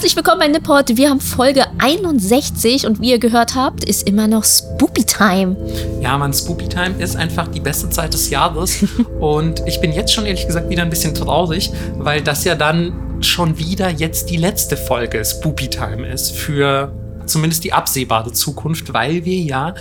Herzlich willkommen bei Nipport. Wir haben Folge 61 und wie ihr gehört habt, ist immer noch Spoopy Time. Ja, man, Spoopy Time ist einfach die beste Zeit des Jahres. und ich bin jetzt schon ehrlich gesagt wieder ein bisschen traurig, weil das ja dann schon wieder jetzt die letzte Folge Spoopy Time ist für zumindest die absehbare Zukunft, weil wir ja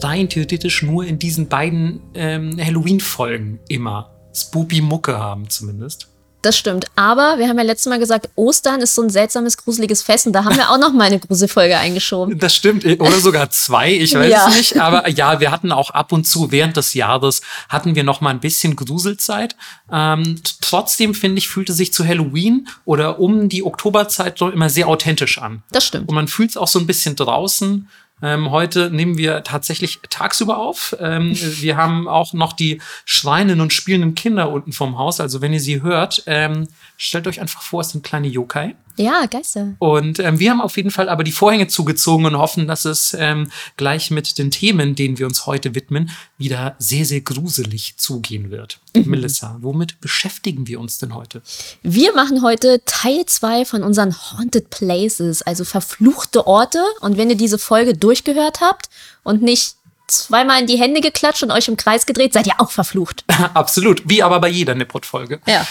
rein theoretisch nur in diesen beiden ähm, Halloween-Folgen immer Spoopy Mucke haben zumindest. Das stimmt. Aber wir haben ja letztes Mal gesagt, Ostern ist so ein seltsames, gruseliges Fest. Und da haben wir auch noch mal eine Gruselfolge eingeschoben. Das stimmt. Oder sogar zwei. Ich weiß ja. es nicht. Aber ja, wir hatten auch ab und zu während des Jahres hatten wir noch mal ein bisschen Gruselzeit. Ähm, trotzdem finde ich, fühlte sich zu Halloween oder um die Oktoberzeit doch immer sehr authentisch an. Das stimmt. Und man fühlt es auch so ein bisschen draußen. Ähm, heute nehmen wir tatsächlich tagsüber auf. Ähm, wir haben auch noch die schreienden und spielenden Kinder unten vom Haus. Also wenn ihr sie hört, ähm, stellt euch einfach vor, es sind kleine Yokai. Ja, Geister. Und ähm, wir haben auf jeden Fall aber die Vorhänge zugezogen und hoffen, dass es ähm, gleich mit den Themen, denen wir uns heute widmen, wieder sehr, sehr gruselig zugehen wird. Mhm. Melissa, womit beschäftigen wir uns denn heute? Wir machen heute Teil 2 von unseren Haunted Places, also verfluchte Orte. Und wenn ihr diese Folge durchgehört habt und nicht zweimal in die Hände geklatscht und euch im Kreis gedreht, seid ihr auch verflucht. Absolut, wie aber bei jeder Nippot-Folge. Ja.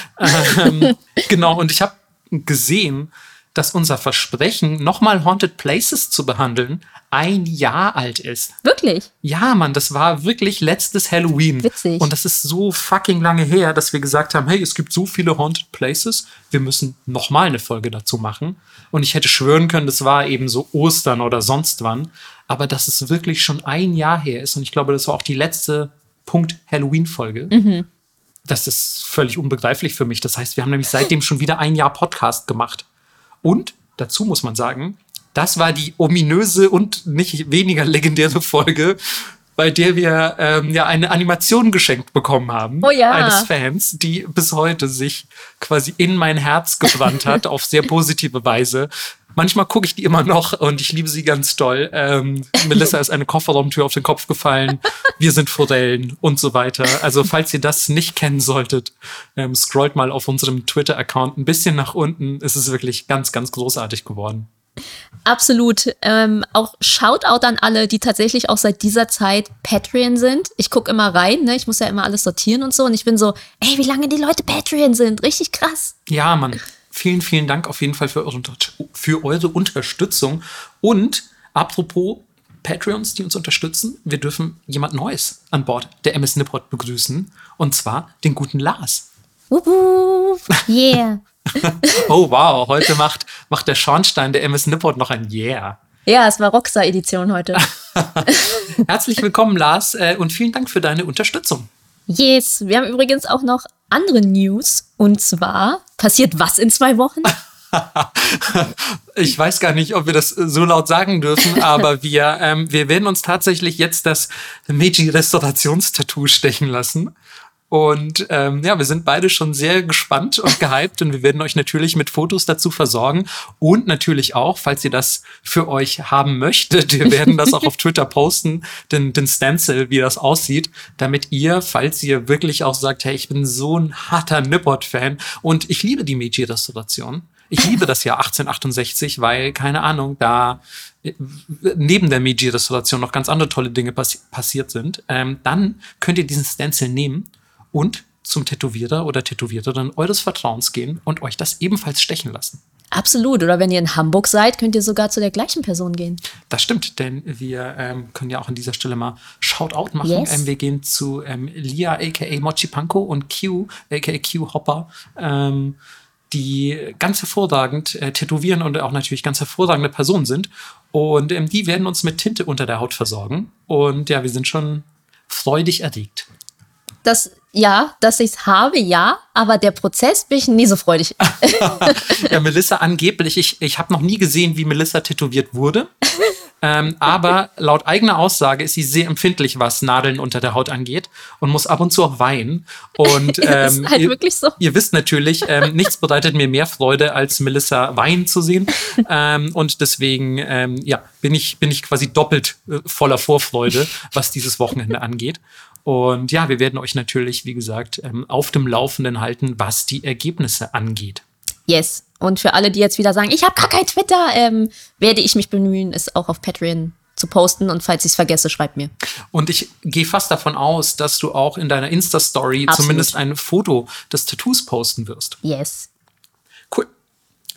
Ähm, genau, und ich habe gesehen, dass unser Versprechen, nochmal Haunted Places zu behandeln, ein Jahr alt ist. Wirklich? Ja, Mann, das war wirklich letztes Halloween. Witzig. Und das ist so fucking lange her, dass wir gesagt haben, hey, es gibt so viele Haunted Places, wir müssen nochmal eine Folge dazu machen. Und ich hätte schwören können, das war eben so Ostern oder sonst wann. Aber dass es wirklich schon ein Jahr her ist. Und ich glaube, das war auch die letzte Punkt Halloween-Folge. Mhm das ist völlig unbegreiflich für mich. Das heißt, wir haben nämlich seitdem schon wieder ein Jahr Podcast gemacht. Und dazu muss man sagen, das war die ominöse und nicht weniger legendäre Folge, bei der wir ähm, ja eine Animation geschenkt bekommen haben oh ja. eines Fans, die bis heute sich quasi in mein Herz gebrannt hat auf sehr positive Weise. Manchmal gucke ich die immer noch und ich liebe sie ganz doll. Ähm, Melissa ist eine Kofferraumtür auf den Kopf gefallen. Wir sind Forellen und so weiter. Also falls ihr das nicht kennen solltet, ähm, scrollt mal auf unserem Twitter-Account ein bisschen nach unten. Es ist wirklich ganz, ganz großartig geworden. Absolut. Ähm, auch Shoutout an alle, die tatsächlich auch seit dieser Zeit Patreon sind. Ich gucke immer rein, ne? ich muss ja immer alles sortieren und so. Und ich bin so, ey, wie lange die Leute Patreon sind. Richtig krass. Ja, Mann vielen, vielen Dank auf jeden Fall für eure, für eure Unterstützung. Und apropos Patreons, die uns unterstützen, wir dürfen jemand Neues an Bord der MS Nippot begrüßen. Und zwar den guten Lars. Wuhu, yeah. oh wow, heute macht, macht der Schornstein der MS Nippot noch ein Yeah. Ja, es war Roxa-Edition heute. Herzlich willkommen, Lars, äh, und vielen Dank für deine Unterstützung. Yes, wir haben übrigens auch noch andere News. Und zwar passiert was in zwei Wochen? ich weiß gar nicht, ob wir das so laut sagen dürfen, aber wir, ähm, wir werden uns tatsächlich jetzt das Meiji-Restaurationstattoo stechen lassen. Und ähm, ja, wir sind beide schon sehr gespannt und gehypt und wir werden euch natürlich mit Fotos dazu versorgen und natürlich auch, falls ihr das für euch haben möchtet, wir werden das auch auf Twitter posten, den, den Stencil, wie das aussieht, damit ihr, falls ihr wirklich auch sagt, hey, ich bin so ein harter Nippot-Fan und ich liebe die Meiji-Restauration. Ich liebe das Jahr 1868, weil, keine Ahnung, da äh, neben der Meiji-Restauration noch ganz andere tolle Dinge passi passiert sind. Ähm, dann könnt ihr diesen Stencil nehmen und zum Tätowierer oder Tätowiererin eures Vertrauens gehen und euch das ebenfalls stechen lassen. Absolut. Oder wenn ihr in Hamburg seid, könnt ihr sogar zu der gleichen Person gehen. Das stimmt, denn wir ähm, können ja auch an dieser Stelle mal Shoutout machen. Yes. Ähm, wir gehen zu ähm, Lia aka Mochi Panko und Q aka Q Hopper. Ähm, die ganz hervorragend äh, tätowieren und auch natürlich ganz hervorragende Personen sind. Und ähm, die werden uns mit Tinte unter der Haut versorgen. Und ja, wir sind schon freudig erregt dass ja, dass ich es habe, ja, aber der Prozess bin ich nie so freudig. ja, Melissa angeblich, ich, ich habe noch nie gesehen, wie Melissa tätowiert wurde. ähm, aber laut eigener Aussage ist sie sehr empfindlich, was Nadeln unter der Haut angeht und muss ab und zu auch weinen. Und ähm, ist halt ihr, wirklich so. ihr wisst natürlich, ähm, nichts bereitet mir mehr Freude, als Melissa weinen zu sehen. Ähm, und deswegen, ähm, ja, bin ich, bin ich quasi doppelt äh, voller Vorfreude, was dieses Wochenende angeht. Und ja, wir werden euch natürlich, wie gesagt, ähm, auf dem Laufenden halten, was die Ergebnisse angeht. Yes. Und für alle, die jetzt wieder sagen, ich habe gar kein Twitter, ähm, werde ich mich bemühen, es auch auf Patreon zu posten. Und falls ich es vergesse, schreibt mir. Und ich gehe fast davon aus, dass du auch in deiner Insta-Story zumindest ein Foto des Tattoos posten wirst. Yes. Cool.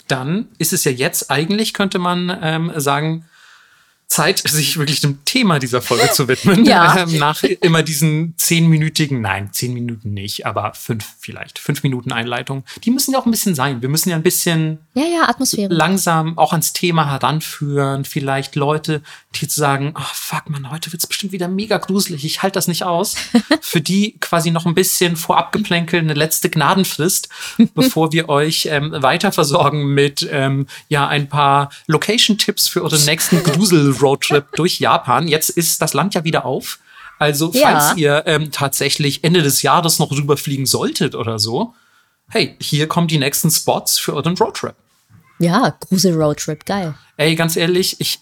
Dann ist es ja jetzt eigentlich, könnte man ähm, sagen, Zeit, sich wirklich dem Thema dieser Folge zu widmen. Ja. Ähm, nach immer diesen zehnminütigen, nein, zehn Minuten nicht, aber fünf vielleicht, fünf Minuten Einleitung. Die müssen ja auch ein bisschen sein. Wir müssen ja ein bisschen Ja, ja, Atmosphäre. langsam auch ans Thema heranführen. Vielleicht Leute, die jetzt sagen, oh, fuck man, heute wird's bestimmt wieder mega gruselig, ich halte das nicht aus. Für die quasi noch ein bisschen vorabgeplänkel, eine letzte Gnadenfrist, bevor wir euch ähm, weiter versorgen mit ähm, ja ein paar Location-Tipps für euren nächsten Grusel-Roadtrip durch Japan. Jetzt ist das Land ja wieder auf. Also, Ja. falls ihr ähm, tatsächlich Ende des Jahres noch rüberfliegen solltet oder so, hey, hier kommen die nächsten Spots für euren Roadtrip. Ja, Grusel-Roadtrip, geil. Ey, ganz ehrlich, ich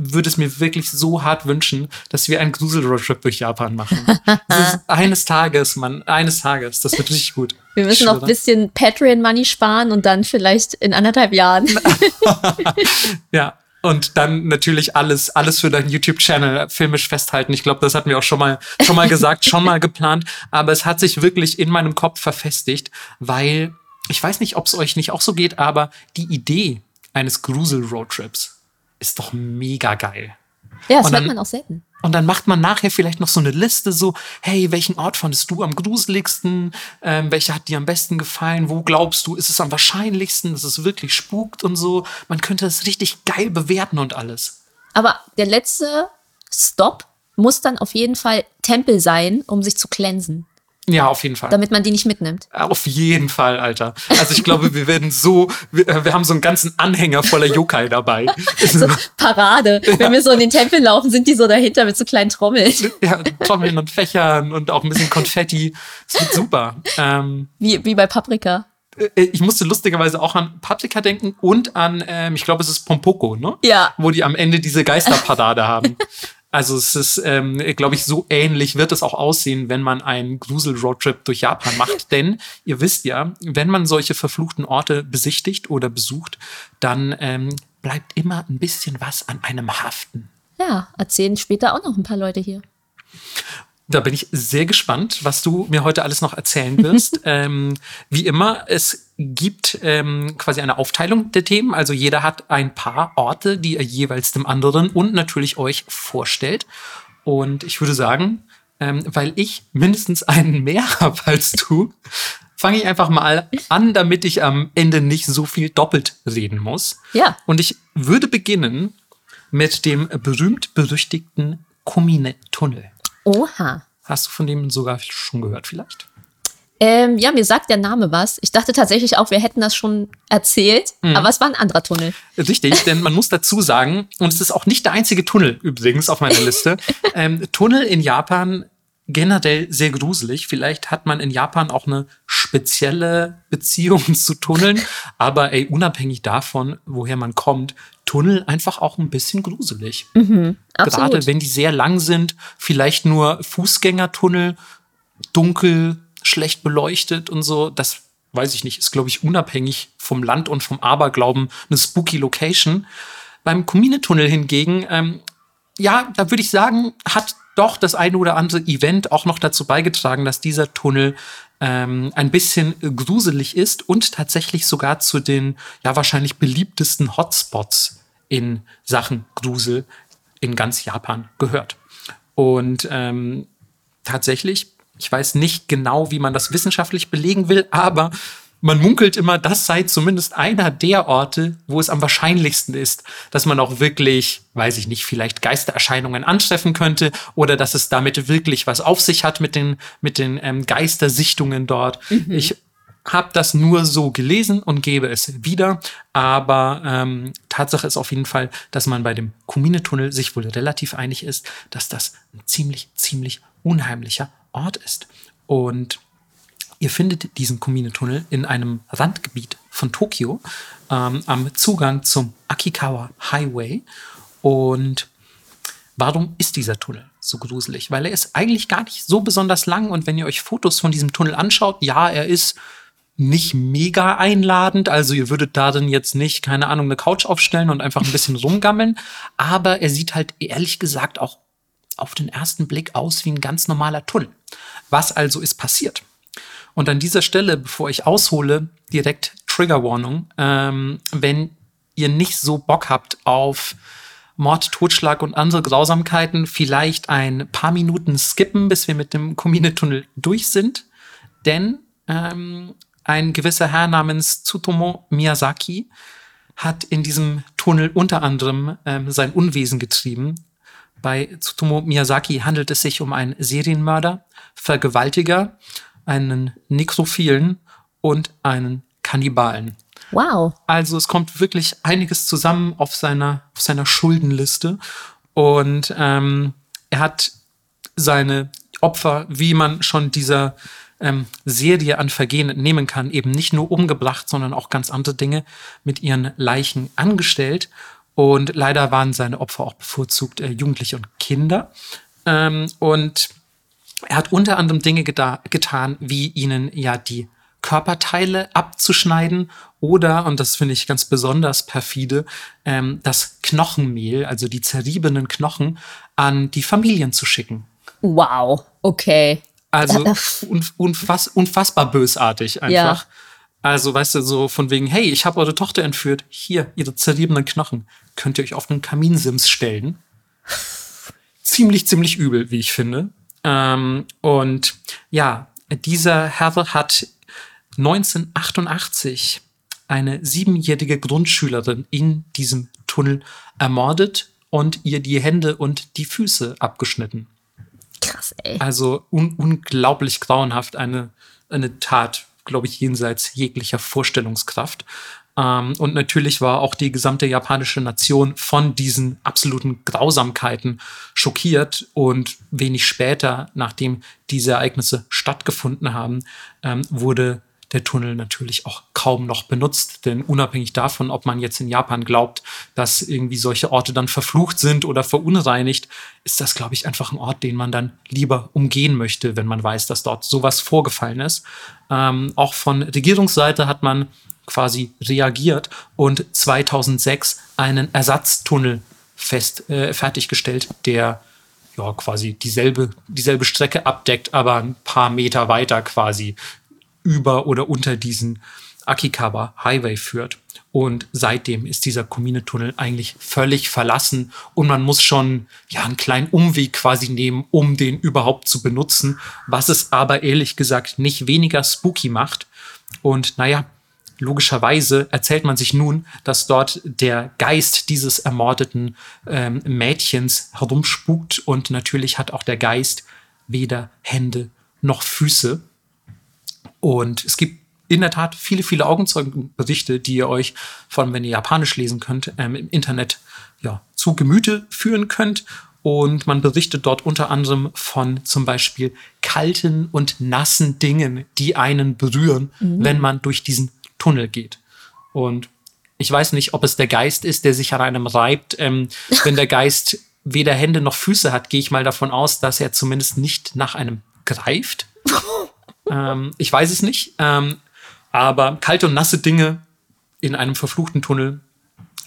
würde es mir wirklich so hart wünschen, dass wir einen Grusel-Roadtrip durch Japan machen. Das ist eines Tages, Mann, eines Tages. Das wird richtig gut. Wir müssen noch ein bisschen Patreon-Money sparen und dann vielleicht in anderthalb Jahren. Ja. Und dann natürlich alles, alles für deinen YouTube-Channel filmisch festhalten. Ich glaube, das hatten wir auch schon mal, schon mal gesagt, schon mal geplant. Aber es hat sich wirklich in meinem Kopf verfestigt, weil ich weiß nicht, ob es euch nicht auch so geht, aber die Idee eines Grusel-Roadtrips ist doch mega geil. Ja, das hört man auch selten. Und dann macht man nachher vielleicht noch so eine Liste, so, hey, welchen Ort fandest du am gruseligsten? Ähm, welcher hat dir am besten gefallen? Wo glaubst du, ist es am wahrscheinlichsten, dass es wirklich spukt und so? Man könnte es richtig geil bewerten und alles. Aber der letzte Stop muss dann auf jeden Fall Tempel sein, um sich zu cleansen, Ja, auf jeden Fall. damit man die nicht mitnimmt. Auf jeden Fall, Alter. Also ich glaube, wir werden so, wir, äh, wir haben so einen ganzen Anhänger voller Yokai dabei. So Parade. Wenn wir so in den Tempel laufen, sind die so dahinter mit so kleinen Trommeln. ja, Trommeln und Fächern und auch ein bisschen Konfetti. Es wird super. Ähm, Wie, wie bei Paprika. äh, ich musste lustigerweise auch an Paprika denken und an, ähm, ich glaube, es ist Pompoko, ne? Ja. Wo die am Ende diese Geisterparade haben. Also es ist, ähm, glaube ich, so ähnlich wird es auch aussehen, wenn man einen Grusel-Roadtrip durch Japan macht. Denn ihr wisst ja, wenn man solche verfluchten Orte besichtigt oder besucht, dann ähm, bleibt immer ein bisschen was an einem haften. Ja, erzählen später auch noch ein paar Leute hier. Da bin ich sehr gespannt, was du mir heute alles noch erzählen wirst. ähm, wie immer, es gibt ähm, quasi eine Aufteilung der Themen. Also jeder hat ein paar Orte, die er jeweils dem anderen und natürlich euch vorstellt. Und ich würde sagen, ähm, weil ich mindestens einen mehr habe als du, fange ich einfach mal an, damit ich am Ende nicht so viel doppelt reden muss. Ja. Und ich würde beginnen mit dem berühmt-berüchtigten Kumine-Tunnel. Oha. Hast du von dem sogar schon gehört vielleicht? Ähm, ja, mir sagt der Name was. Ich dachte tatsächlich auch, wir hätten das schon erzählt, aber es war ein anderer Tunnel. Richtig, denn man muss dazu sagen, und es ist auch nicht der einzige Tunnel übrigens auf meiner Liste, ähm, Tunnel in Japan generell sehr gruselig. Vielleicht hat man in Japan auch eine spezielle Beziehung zu Tunneln, aber ey, unabhängig davon, woher man kommt, Tunnel einfach auch ein bisschen gruselig. Absolut. Gerade wenn die sehr lang sind, vielleicht nur Fußgängertunnel, dunkel, schlecht beleuchtet und so, das weiß ich nicht, ist, glaube ich, unabhängig vom Land und vom Aberglauben eine spooky Location. Beim Kumine-Tunnel hingegen, ähm, ja, da würde ich sagen, hat doch das eine oder andere Event auch noch dazu beigetragen, dass dieser Tunnel ähm, ein bisschen gruselig ist und tatsächlich sogar zu den ja wahrscheinlich beliebtesten Hotspots in Sachen Grusel in ganz Japan gehört. Und ähm, tatsächlich, ich weiß nicht genau, wie man das wissenschaftlich belegen will, aber man munkelt immer, das sei zumindest einer der Orte, wo es am wahrscheinlichsten ist, dass man auch wirklich, weiß ich nicht, vielleicht Geistererscheinungen antreffen könnte oder dass es damit wirklich was auf sich hat mit den, mit den ähm, Geistersichtungen dort. Ich habe das nur so gelesen und gebe es wieder, aber ähm, Tatsache ist auf jeden Fall, dass man bei dem Kumine-Tunnel sich wohl relativ einig ist, dass das ein ziemlich, ziemlich unheimlicher Ort ist. Und Ihr findet diesen Kumine-Tunnel in einem Randgebiet von Tokio ähm, am Zugang zum Akikawa Highway. Und warum ist dieser Tunnel so gruselig? Weil er ist eigentlich gar nicht so besonders lang und wenn ihr euch Fotos von diesem Tunnel anschaut, ja, er ist nicht mega einladend. Also ihr würdet darin jetzt nicht, keine Ahnung, eine Couch aufstellen und einfach ein bisschen rumgammeln. Aber er sieht halt ehrlich gesagt auch auf den ersten Blick aus wie ein ganz normaler Tunnel. Was also ist passiert? Und an dieser Stelle, bevor ich aushole, direkt Triggerwarnung. Ähm, wenn ihr nicht so Bock habt auf Mord, Totschlag und andere Grausamkeiten, vielleicht ein paar Minuten skippen, bis wir mit dem Kominetunnel durch sind. Denn ähm, ein gewisser Herr namens Tsutomo Miyazaki hat in diesem Tunnel unter anderem ähm, sein Unwesen getrieben. Bei Tsutomo Miyazaki handelt es sich um einen Serienmörder, Vergewaltiger, einen Nekrophilen und einen Kannibalen. Wow. Also es kommt wirklich einiges zusammen auf seiner, auf seiner Schuldenliste. Und ähm, er hat seine Opfer, wie man schon dieser ähm, Serie an Vergehen entnehmen kann, eben nicht nur umgebracht, sondern auch ganz andere Dinge mit ihren Leichen angestellt. Und leider waren seine Opfer auch bevorzugt äh, Jugendliche und Kinder. Ähm, und er hat unter anderem Dinge getan, wie ihnen ja die Körperteile abzuschneiden oder, und das finde ich ganz besonders perfide, ähm, das Knochenmehl, also die zerriebenen Knochen, an die Familien zu schicken. Wow, okay. Also unfass, unfassbar bösartig einfach. Ja. Also, weißt du, so von wegen, hey, ich habe eure Tochter entführt. Hier, ihre zerriebenen Knochen. Könnt ihr euch auf einen Kaminsims stellen? ziemlich, ziemlich übel, wie ich finde. Ähm, und ja, dieser Herr hat 1988 eine siebenjährige Grundschülerin in diesem Tunnel ermordet und ihr die Hände und die Füße abgeschnitten. Krass, ey. Also un unglaublich grauenhaft eine, eine Tat, glaube ich, jenseits jeglicher Vorstellungskraft. Ähm, und natürlich war auch die gesamte japanische Nation von diesen absoluten Grausamkeiten schockiert. Und wenig später, nachdem diese Ereignisse stattgefunden haben, ähm, wurde der Tunnel natürlich auch kaum noch benutzt. Denn unabhängig davon, ob man jetzt in Japan glaubt, dass irgendwie solche Orte dann verflucht sind oder verunreinigt, ist das, glaube ich, einfach ein Ort, den man dann lieber umgehen möchte, wenn man weiß, dass dort sowas vorgefallen ist. Ähm, auch von Regierungsseite hat man quasi reagiert und 2006 einen Ersatztunnel fest, äh, fertiggestellt, der ja quasi dieselbe, dieselbe Strecke abdeckt, aber ein paar Meter weiter quasi über oder unter diesen Akikawa Highway führt. Und seitdem ist dieser Kumine-Tunnel eigentlich völlig verlassen und man muss schon ja einen kleinen Umweg quasi nehmen, um den überhaupt zu benutzen, was es aber ehrlich gesagt nicht weniger spooky macht. Und naja, logischerweise erzählt man sich nun, dass dort der Geist dieses ermordeten ähm, Mädchens herumspukt und natürlich hat auch der Geist weder Hände noch Füße. Und es gibt in der Tat viele, viele Augenzeugenberichte, die ihr euch, vor allem wenn ihr Japanisch lesen könnt, ähm, im Internet ja, zu Gemüte führen könnt. Und man berichtet dort unter anderem von zum Beispiel kalten und nassen Dingen, die einen berühren, mhm. wenn man durch diesen Tunnel geht. Und ich weiß nicht, ob es der Geist ist, der sich an einem reibt. Ähm, wenn der Geist weder Hände noch Füße hat, gehe ich mal davon aus, dass er zumindest nicht nach einem greift. Ähm, ich weiß es nicht. Ähm, aber kalte und nasse Dinge in einem verfluchten Tunnel,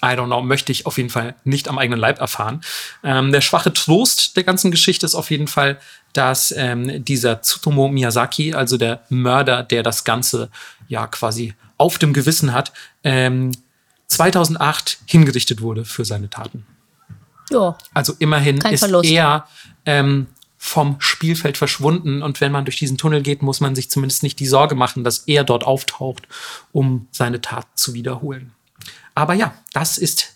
I don't know, möchte ich auf jeden Fall nicht am eigenen Leib erfahren. Ähm, der schwache Trost der ganzen Geschichte ist auf jeden Fall, dass ähm, dieser Tsutomo Miyazaki, also der Mörder, der das Ganze ja quasi auf dem Gewissen hat, ähm, 2008 hingerichtet wurde für seine Taten. Ja. Also immerhin ist Verlust. er ähm, vom Spielfeld verschwunden. Und wenn man durch diesen Tunnel geht, muss man sich zumindest nicht die Sorge machen, dass er dort auftaucht, um seine Tat zu wiederholen. Aber ja, das ist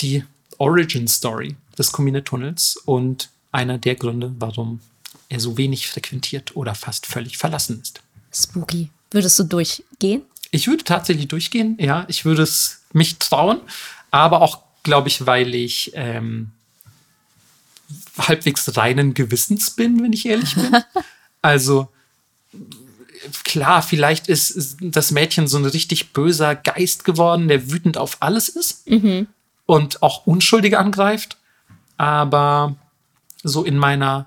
die Origin Story des Kumine-Tunnels und einer der Gründe, warum er so wenig frequentiert oder fast völlig verlassen ist. Spooky. Würdest du durchgehen? Ich würde tatsächlich durchgehen, ja. Ich würde es mich trauen, aber auch, glaube ich, weil ich ähm, halbwegs reinen Gewissens bin, wenn ich ehrlich bin. also klar, vielleicht ist das Mädchen so ein richtig böser Geist geworden, der wütend auf alles ist mhm. und auch Unschuldige angreift. Aber so in meiner,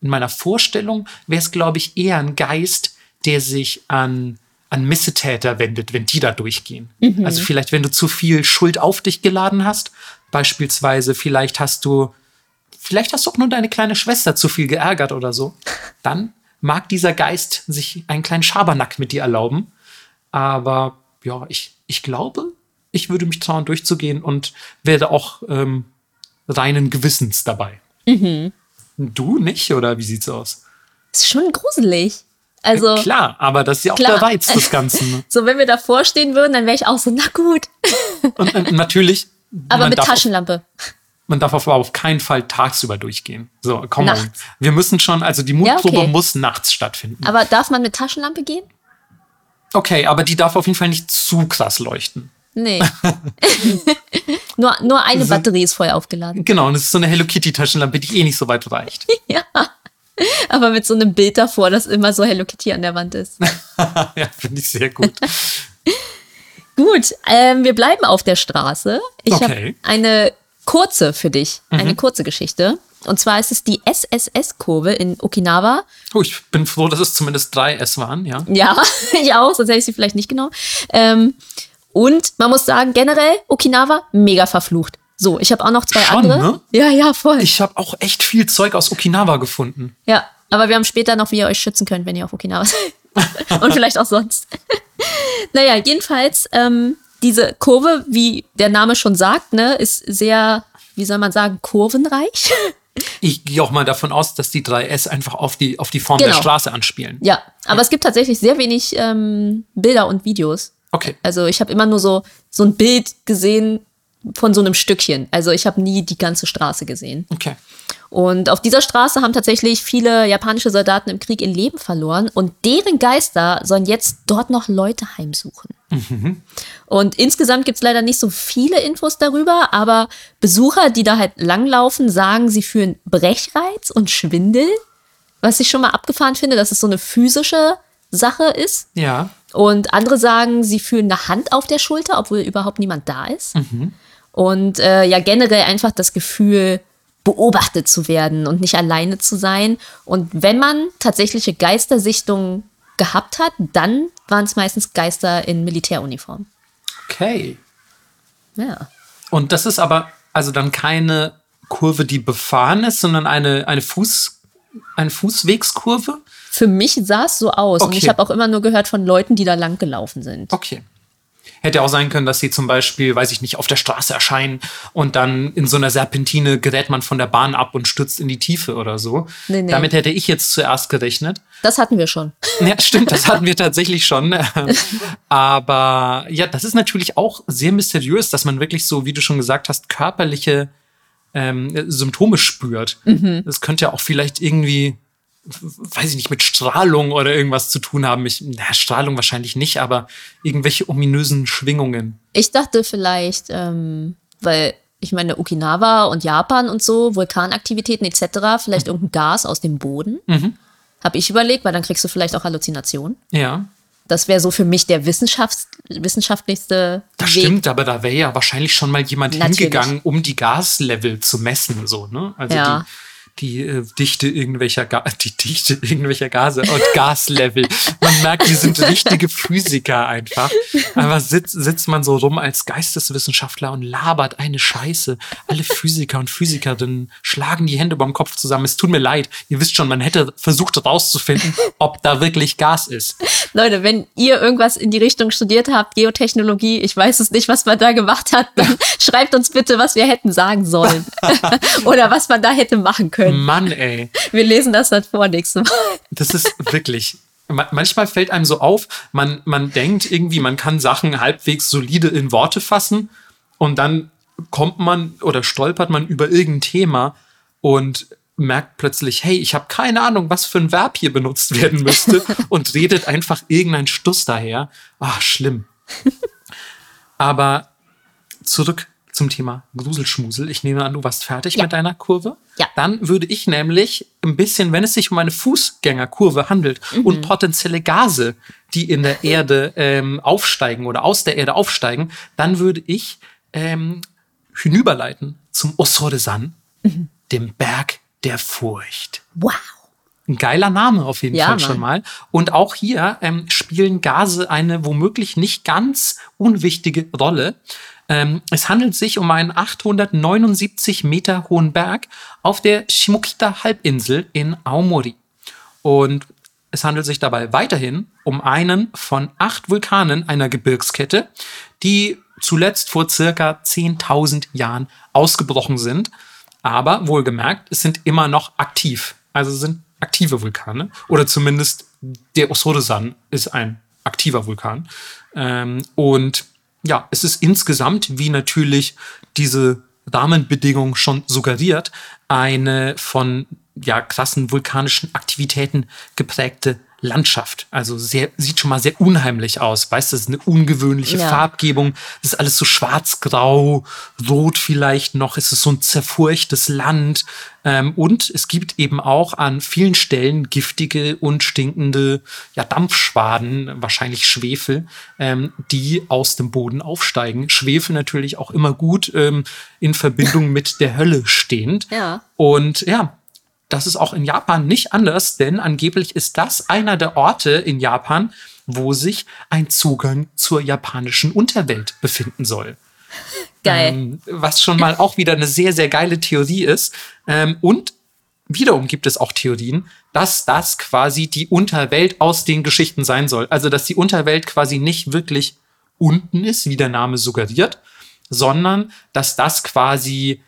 in meiner Vorstellung wäre es, glaube ich, eher ein Geist, der sich an, an Missetäter wendet, wenn die da durchgehen. Also vielleicht, wenn du zu viel Schuld auf dich geladen hast, beispielsweise, vielleicht hast du, vielleicht hast du auch nur deine kleine Schwester zu viel geärgert oder so, dann mag dieser Geist sich einen kleinen Schabernack mit dir erlauben. Aber ja, ich, ich glaube, ich würde mich trauen, durchzugehen und werde auch ähm, reinen Gewissens dabei. Du nicht, oder wie sieht's aus? Ist schon gruselig. Also, Klar, aber das ist ja auch Klar. der Reiz des Ganzen. so wenn wir davor stehen würden, dann wäre ich auch so, na gut. Und, und natürlich. Aber mit Taschenlampe. Man darf aber auf keinen Fall tagsüber durchgehen. So, komm mal. Wir müssen schon, also die Mutprobe okay. muss nachts stattfinden. Aber darf man mit Taschenlampe gehen? Okay, aber die darf auf jeden Fall nicht zu krass leuchten. Nee. nur, nur eine So- Batterie ist voll aufgeladen. Genau, und es ist so eine Hello Kitty Taschenlampe, die eh nicht so weit reicht. Ja. Aber mit so einem Bild davor, das immer so Hello Kitty an der Wand ist. ja, finde ich sehr gut. Gut, ähm, wir bleiben auf der Straße. Ich Okay. habe eine kurze für dich, eine kurze Geschichte. Und zwar ist es die SSS-Kurve in Okinawa. Oh, ich bin froh, dass es zumindest drei S waren, ja. Ja, ich auch, sonst hätte ich sie vielleicht nicht genommen. Ähm, und man muss sagen, generell Okinawa mega verflucht. So, ich habe auch noch zwei Schon, andere. ne? Ja, ja, voll. Ich habe auch echt viel Zeug aus Okinawa gefunden. Ja, aber wir haben später noch, wie ihr euch schützen könnt, wenn ihr auf Okinawa seid. Und vielleicht auch sonst. naja, jedenfalls, ähm, diese Kurve, wie der Name schon sagt, ne, ist sehr, wie soll man sagen, kurvenreich. Ich gehe auch mal davon aus, dass die drei S einfach auf die, auf die Form der Genau. Straße anspielen. ja, aber es gibt tatsächlich sehr wenig ähm, Bilder und Videos. Okay. Also ich habe immer nur so, so ein Bild gesehen von so einem Stückchen. Also ich habe nie die ganze Straße gesehen. Okay. Und auf dieser Straße haben tatsächlich viele japanische Soldaten im Krieg ihr Leben verloren und deren Geister sollen jetzt dort noch Leute heimsuchen. Und insgesamt gibt es leider nicht so viele Infos darüber, aber Besucher, die da halt langlaufen, sagen, sie fühlen Brechreiz und Schwindel, was ich schon mal abgefahren finde, dass es so eine physische Sache ist. Ja. Und andere sagen, sie fühlen eine Hand auf der Schulter, obwohl überhaupt niemand da ist. Und äh, ja, generell einfach das Gefühl, beobachtet zu werden und nicht alleine zu sein. Und wenn man tatsächliche Geistersichtungen gehabt hat, dann waren es meistens Geister in Militäruniform. Okay. Ja. Und das ist aber also dann keine Kurve, die befahren ist, sondern eine, eine, Fuß, eine Fußwegskurve? Für mich sah es so aus. Und Okay. ich habe auch immer nur gehört von Leuten, die da lang gelaufen sind. Okay. Hätte auch sein können, dass sie zum Beispiel, weiß ich nicht, auf der Straße erscheinen und dann in so einer Serpentine gerät man von der Bahn ab und stürzt in die Tiefe oder so. Nee, nee. Damit hätte ich jetzt zuerst gerechnet. Das hatten wir schon. Ja, stimmt, das hatten wir tatsächlich schon. Aber ja, das ist natürlich auch sehr mysteriös, dass man wirklich so, wie du schon gesagt hast, körperliche ähm, Symptome spürt. Das könnte ja auch vielleicht irgendwie, weiß ich nicht, mit Strahlung oder irgendwas zu tun haben. Ich, na, Strahlung wahrscheinlich nicht, aber irgendwelche ominösen Schwingungen. Ich dachte vielleicht, ähm, weil ich meine, Okinawa und Japan und so, Vulkanaktivitäten etc., vielleicht irgendein Gas aus dem Boden. Habe ich überlegt, weil dann kriegst du vielleicht auch Halluzinationen. Ja, Das wäre so für mich der Wissenschafts wissenschaftlichste das Weg. stimmt, aber da wäre ja wahrscheinlich schon mal jemand Natürlich. hingegangen, um die Gaslevel zu messen, so, ne? Also Ja. die, die äh, Dichte irgendwelcher Ga die Dichte irgendwelcher Gase und Gaslevel. Man merkt, wir sind richtige Physiker einfach. Aber sitzt, sitzt man so rum als Geisteswissenschaftler und labert eine Scheiße. Alle Physiker und Physikerinnen schlagen die Hände beim Kopf zusammen. Es tut mir leid. Ihr wisst schon, man hätte versucht herauszufinden, ob da wirklich Gas ist. Leute, wenn ihr irgendwas in die Richtung studiert habt, Geotechnologie, ich weiß es nicht, was man da gemacht hat, dann schreibt uns bitte, was wir hätten sagen sollen. Oder was man da hätte machen können. Mann, ey. Wir lesen das dann vor nächstes Mal. Das ist wirklich. ma- Manchmal fällt einem so auf, man, man denkt irgendwie, man kann Sachen halbwegs solide in Worte fassen und dann kommt man oder stolpert man über irgendein Thema und merkt plötzlich, hey, ich habe keine Ahnung, was für ein Verb hier benutzt werden müsste und redet einfach irgendein Stuss daher. Ah, schlimm. Aber zurück zum Thema Gruselschmusel. Ich nehme an, du warst fertig Ja. mit deiner Kurve. Ja. Dann würde ich nämlich ein bisschen, wenn es sich um eine Fußgängerkurve handelt Mhm. und potenzielle Gase, die in der Erde ähm, aufsteigen oder aus der Erde aufsteigen, dann würde ich ähm, hinüberleiten zum Osore-san, Mhm. dem Berg der Furcht. Wow. ein geiler Name auf jeden Ja, Fall schon mal. Und auch hier ähm, spielen Gase eine womöglich nicht ganz unwichtige Rolle. Ähm, es handelt sich um einen 879 Meter hohen Berg auf der Shimokita-Halbinsel in Aomori. Und es handelt sich dabei weiterhin um einen von acht Vulkanen einer Gebirgskette, die zuletzt vor circa 10.000 Jahren ausgebrochen sind. Aber wohlgemerkt, es sind immer noch aktiv. Also sind aktive Vulkane. Oder zumindest der Osore-san ist ein aktiver Vulkan. Ähm, und ja, es ist insgesamt, wie natürlich diese Rahmenbedingung schon suggeriert, eine von ja, krassen vulkanischen Aktivitäten geprägte Landschaft. Also sehr, sieht schon mal sehr unheimlich aus. Weißt du, es ist eine ungewöhnliche Ja. Farbgebung. Es ist alles so schwarz-grau, rot vielleicht noch. Es ist so ein zerfurchtes Land. Ähm, und es gibt eben auch an vielen Stellen giftige und stinkende ja, Dampfschwaden, wahrscheinlich Schwefel, ähm, die aus dem Boden aufsteigen. Schwefel natürlich auch immer gut ähm, in Verbindung mit der Hölle stehend. Ja. Und ja, das ist auch in Japan nicht anders, denn angeblich ist das einer der Orte in Japan, wo sich ein Zugang zur japanischen Unterwelt befinden soll. Geil. Ähm, was schon mal auch wieder eine sehr, sehr geile Theorie ist. Ähm, und wiederum gibt es auch Theorien, dass das quasi die Unterwelt aus den Geschichten sein soll. Also, dass die Unterwelt quasi nicht wirklich unten ist, wie der Name suggeriert, sondern dass das quasi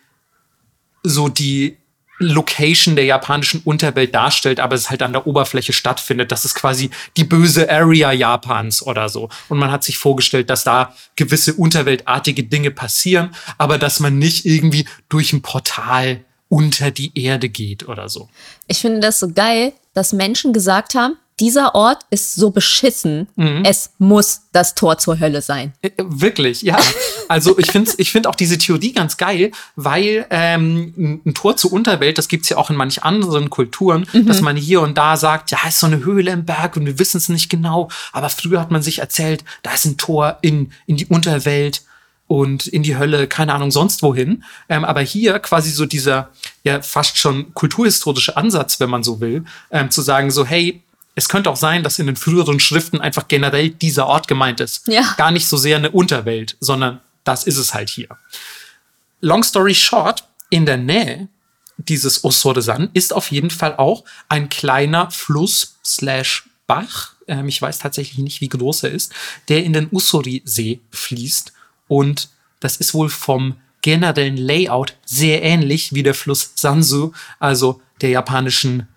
so die Location der japanischen Unterwelt darstellt, aber es halt an der Oberfläche stattfindet. Das ist quasi die böse Area Japans oder so. Und man hat sich vorgestellt, dass da gewisse unterweltartige Dinge passieren, aber dass man nicht irgendwie durch ein Portal unter die Erde geht oder so. Ich finde das so geil, dass Menschen gesagt haben, dieser Ort ist so beschissen, Mhm. es muss das Tor zur Hölle sein. Äh, Wirklich, ja. Also ich finde ich find auch diese Theorie ganz geil, weil ähm, ein- Tor zur Unterwelt, das gibt's ja auch in manch anderen Kulturen, dass man hier und da sagt, ja, ist so eine Höhle im Berg und wir wissen es nicht genau, aber früher hat man sich erzählt, da ist ein Tor in, in die Unterwelt und in die Hölle, keine Ahnung, sonst wohin. Ähm, aber hier quasi so dieser ja fast schon kulturhistorische Ansatz, wenn man so will, ähm, zu sagen so, hey, es könnte auch sein, dass in den früheren Schriften einfach generell dieser Ort gemeint ist. Ja. Gar nicht so sehr eine Unterwelt, sondern das ist es halt hier. Long story short, in der Nähe dieses Osore-san ist auf jeden Fall auch ein kleiner Fluss slash Bach, ähm, ich weiß tatsächlich nicht, wie groß er ist, der in den Usori-See fließt. Und das ist wohl vom generellen Layout sehr ähnlich wie der Fluss Sansu, also der japanischen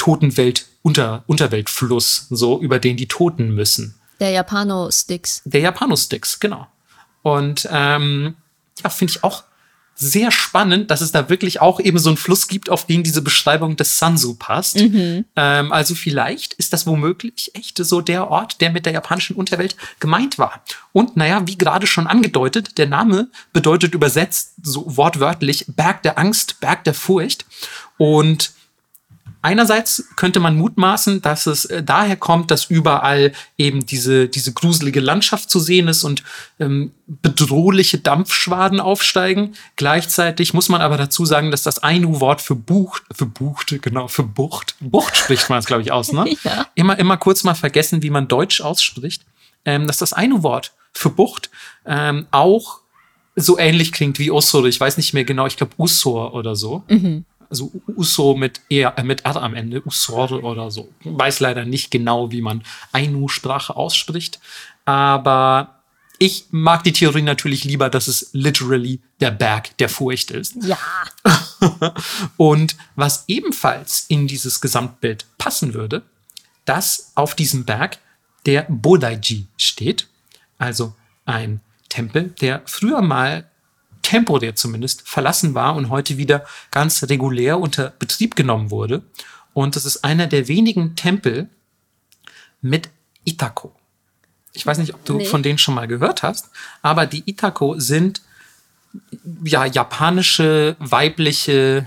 Totenwelt -Unter Unterweltfluss, so über den die Toten müssen. Der Japano-Sticks. Der Japanosticks, genau. Und ähm, ja, finde ich auch sehr spannend, dass es da wirklich auch eben so einen Fluss gibt, auf den diese Beschreibung des Sansu passt. Ähm, also vielleicht ist das womöglich echt so der Ort, der mit der japanischen Unterwelt gemeint war. Und naja, wie gerade schon angedeutet, der Name bedeutet übersetzt so wortwörtlich Berg der Angst, Berg der Furcht. Und Einerseits könnte man mutmaßen, dass es äh, daher kommt, dass überall eben diese, diese gruselige Landschaft zu sehen ist und ähm, bedrohliche Dampfschwaden aufsteigen. Gleichzeitig muss man aber dazu sagen, dass das Ainu-Wort für Bucht, für Bucht, genau, für Bucht, Bucht spricht man es, glaube ich, aus, ne? Ja. Immer, immer kurz mal vergessen, wie man Deutsch ausspricht, ähm, dass das Ainu-Wort für Bucht ähm, auch so ähnlich klingt wie Osore. Ich weiß nicht mehr genau, ich glaube Usor oder so also Uso mit eher äh, mit R am Ende, Usor oder so. Weiß leider nicht genau, wie man Ainu-Sprache ausspricht, aber ich mag die Theorie natürlich lieber, dass es literally der Berg der Furcht ist. Ja. Und was ebenfalls in dieses Gesamtbild passen würde, dass auf diesem Berg der Bodaiji steht, also ein Tempel, der früher mal temporär zumindest verlassen war und heute wieder ganz regulär unter Betrieb genommen wurde. Und das ist einer der wenigen Tempel mit Itako. Ich weiß nicht, ob du Nee. von denen schon mal gehört hast, aber die Itako sind ja japanische weibliche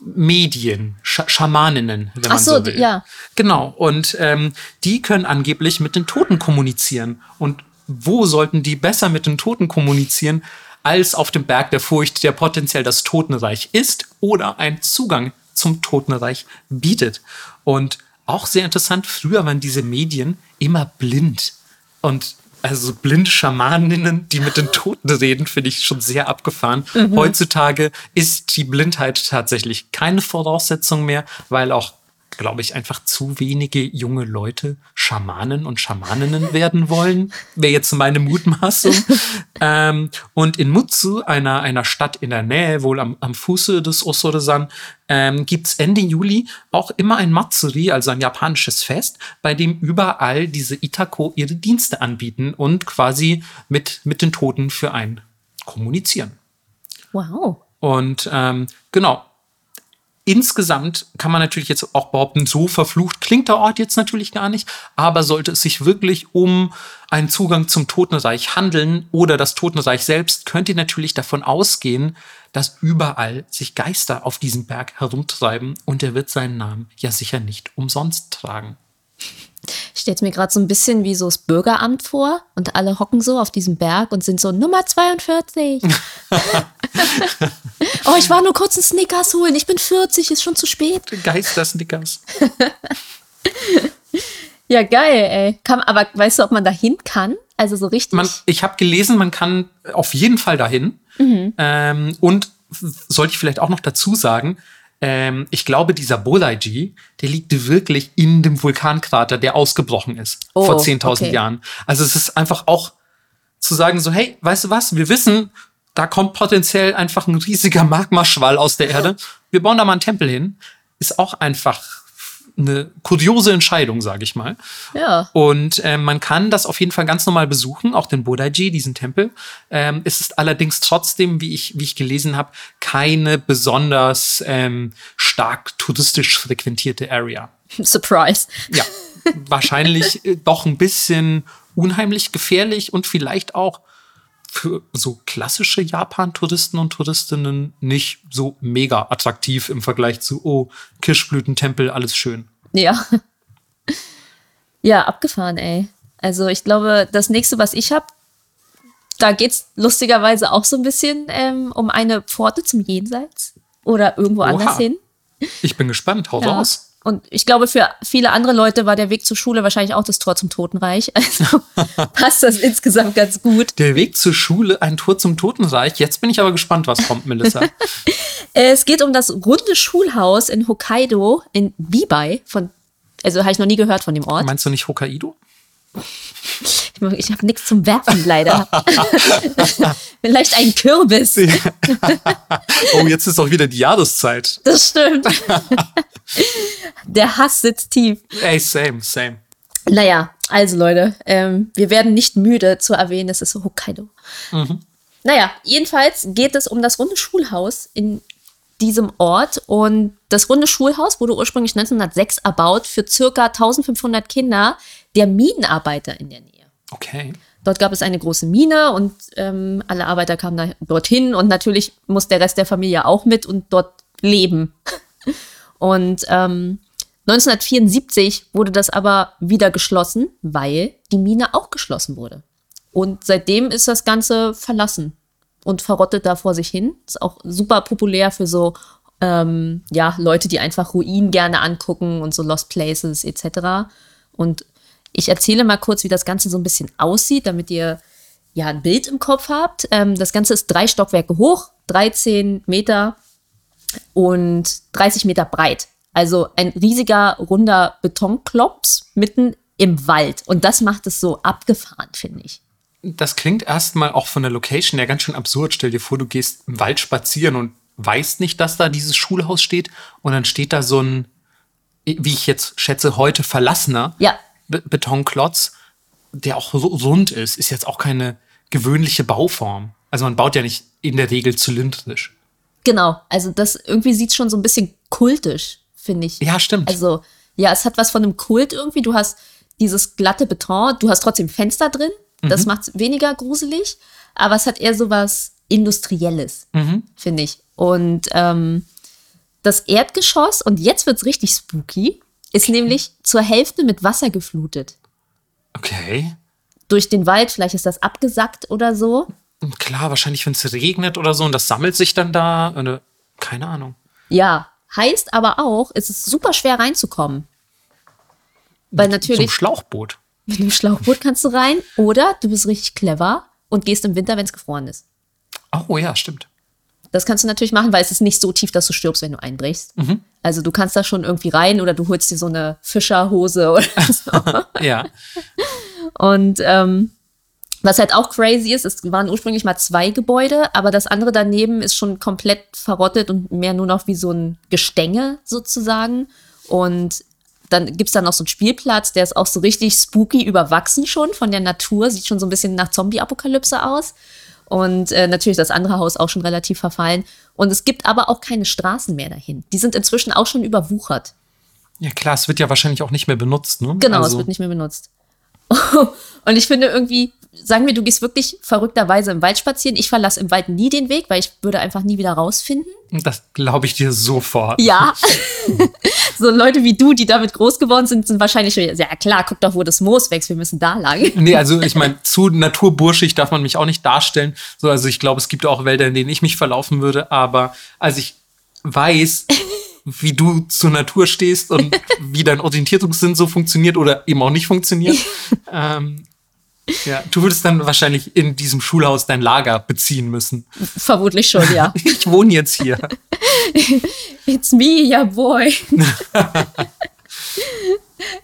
Medien, Sch Schamaninnen, wenn man Ach so, so die- will. ja. Genau. Und ähm, die können angeblich mit den Toten kommunizieren. Und wo sollten die besser mit den Toten kommunizieren, als auf dem Berg der Furcht, der potenziell das Totenreich ist oder ein Zugang zum Totenreich bietet. Und auch sehr interessant, früher waren diese Medien immer blind. Und also so blinde Schamaninnen, die mit den Toten reden, finde ich schon sehr abgefahren. Mhm. Heutzutage ist die Blindheit tatsächlich keine Voraussetzung mehr, weil auch glaube ich, einfach zu wenige junge Leute Schamanen und Schamaninnen werden wollen. Wäre jetzt meine Mutmaßung. ähm, und in Mutsu, einer, einer Stadt in der Nähe, wohl am, am Fuße des Osore-san, ähm, gibt Ende Juli auch immer ein Matsuri, also ein japanisches Fest, bei dem überall diese Itako ihre Dienste anbieten und quasi mit, mit den Toten für einen kommunizieren. Wow. Und ähm, genau, Insgesamt kann man natürlich jetzt auch behaupten, so verflucht klingt der Ort jetzt natürlich gar nicht, aber sollte es sich wirklich um einen Zugang zum Totenreich handeln oder das Totenreich selbst, könnt ihr natürlich davon ausgehen, dass überall sich Geister auf diesem Berg herumtreiben und er wird seinen Namen ja sicher nicht umsonst tragen. Ich stelle mir gerade so ein bisschen wie so das Bürgeramt vor und alle hocken so auf diesem Berg und sind so Nummer 42. oh, ich war nur kurz einen Snickers holen. Ich bin 40, ist schon zu spät. Geister-Snickers. ja, geil, ey. Kann, aber weißt du, ob man dahin kann? Also so richtig? Man, ich habe gelesen, man kann auf jeden Fall dahin. Mhm. Ähm, und sollte ich vielleicht auch noch dazu sagen, ähm, ich glaube, dieser Bolaiji, der liegt wirklich in dem Vulkankrater, der ausgebrochen ist oh, vor 10.000 okay. Jahren. Also es ist einfach auch zu sagen so, hey, weißt du was, wir wissen, da kommt potenziell einfach ein riesiger Magmaschwall aus der Erde. Wir bauen da mal einen Tempel hin. Ist auch einfach eine kuriose Entscheidung, sage ich mal. Ja. Und äh, man kann das auf jeden Fall ganz normal besuchen, auch den Bodaiji, diesen Tempel. Ähm, es ist allerdings trotzdem, wie ich, wie ich gelesen habe, keine besonders ähm, stark touristisch frequentierte Area. Surprise. Ja, wahrscheinlich äh, doch ein bisschen unheimlich gefährlich und vielleicht auch für so klassische Japan-Touristen und Touristinnen nicht so mega attraktiv im Vergleich zu, oh, Kirschblütentempel, alles schön. Ja. Ja, abgefahren, ey. Also ich glaube, das nächste, was ich habe, da geht es lustigerweise auch so ein bisschen ähm, um eine Pforte zum Jenseits oder irgendwo Oha. anders hin. Ich bin gespannt, hau ja. raus. Und ich glaube, für viele andere Leute war der Weg zur Schule wahrscheinlich auch das Tor zum Totenreich. Also passt das insgesamt ganz gut. Der Weg zur Schule, ein Tor zum Totenreich. Jetzt bin ich aber gespannt, was kommt, Melissa. es geht um das runde Schulhaus in Hokkaido, in Bibai. Von, also habe ich noch nie gehört von dem Ort. Meinst du nicht Hokkaido? Ich habe nichts zum Werfen, leider. Vielleicht ein Kürbis. oh, jetzt ist auch wieder die Jahreszeit. Das stimmt. Der Hass sitzt tief. Ey, same, same. Naja, also Leute, ähm, wir werden nicht müde zu erwähnen, es ist Hokkaido. Mhm. Naja, jedenfalls geht es um das runde Schulhaus in diesem Ort und das runde Schulhaus wurde ursprünglich 1906 erbaut für circa 1500 Kinder der Minenarbeiter in der Nähe. Okay. Dort gab es eine große Mine und ähm, alle Arbeiter kamen da dorthin und natürlich muss der Rest der Familie auch mit und dort leben. Und ähm, 1974 wurde das aber wieder geschlossen, weil die Mine auch geschlossen wurde. Und seitdem ist das Ganze verlassen und verrottet da vor sich hin. Ist auch super populär für so ähm, ja, Leute, die einfach Ruinen gerne angucken und so Lost Places etc. Und ich erzähle mal kurz, wie das Ganze so ein bisschen aussieht, damit ihr ja ein Bild im Kopf habt. Ähm, das Ganze ist drei Stockwerke hoch, 13 Meter und 30 Meter breit. Also ein riesiger, runder Betonklops mitten im Wald. Und das macht es so abgefahren, finde ich. Das klingt erstmal auch von der Location ja ganz schön absurd. Stell dir vor, du gehst im Wald spazieren und weißt nicht, dass da dieses Schulhaus steht. Und dann steht da so ein, wie ich jetzt schätze, heute verlassener ja. Be Betonklotz, der auch so rund ist, ist jetzt auch keine gewöhnliche Bauform. Also man baut ja nicht in der Regel zylindrisch. Genau, also das irgendwie sieht schon so ein bisschen kultisch, finde ich. Ja, stimmt. Also, ja, es hat was von einem Kult irgendwie. Du hast dieses glatte Beton, du hast trotzdem Fenster drin. Das mhm. macht es weniger gruselig, aber es hat eher so was Industrielles, mhm. finde ich. Und ähm, das Erdgeschoss, und jetzt wird es richtig spooky, ist nämlich zur Hälfte mit Wasser geflutet. Okay. Durch den Wald, vielleicht ist das abgesackt oder so. Klar, wahrscheinlich, wenn es regnet oder so und das sammelt sich dann da. Eine, keine Ahnung. Ja, Heißt aber auch, es ist super schwer reinzukommen. Weil natürlich, Schlauchboot. mit dem Schlauchboot kannst du rein oder du bist richtig clever und gehst im Winter, wenn es gefroren ist. Oh ja, stimmt. Das kannst du natürlich machen, weil es ist nicht so tief, dass du stirbst, wenn du einbrichst. Also du kannst da schon irgendwie rein oder du holst dir so eine Fischerhose oder so. Ja. Und ähm, was halt auch crazy ist, es waren ursprünglich mal zwei Gebäude, aber das andere daneben ist schon komplett verrottet und mehr nur noch wie so ein Gestänge sozusagen. Und dann gibt's da noch so einen Spielplatz, der ist auch so richtig spooky überwachsen schon von der Natur, sieht schon so ein bisschen nach Zombie-Apokalypse aus. Und äh, natürlich das andere Haus auch schon relativ verfallen. Und es gibt aber auch keine Straßen mehr dahin. Die sind inzwischen auch schon überwuchert. Ja, klar, es wird ja wahrscheinlich auch nicht mehr benutzt, ne? Genau, also, es wird nicht mehr benutzt. Und ich finde irgendwie, sagen wir, du gehst wirklich verrückterweise im Wald spazieren. Ich verlasse im Wald nie den Weg, weil ich würde einfach nie wieder rausfinden. Das glaube ich dir sofort. Ja. so Leute wie du, die damit groß geworden sind, sind wahrscheinlich schon, ja klar, guck doch, wo das Moos wächst, wir müssen da lang. Nee, also ich meine, zu naturburschig darf man mich auch nicht darstellen. So, also ich glaube, es gibt auch Wälder, in denen ich mich verlaufen würde, aber als ich weiß, wie du zur Natur stehst und wie dein Orientierungssinn so funktioniert oder eben auch nicht funktioniert, ähm, ja, du würdest dann wahrscheinlich in diesem Schulhaus dein Lager beziehen müssen. Vermutlich schon, ja. Ich wohne jetzt hier. It's me, ja boy.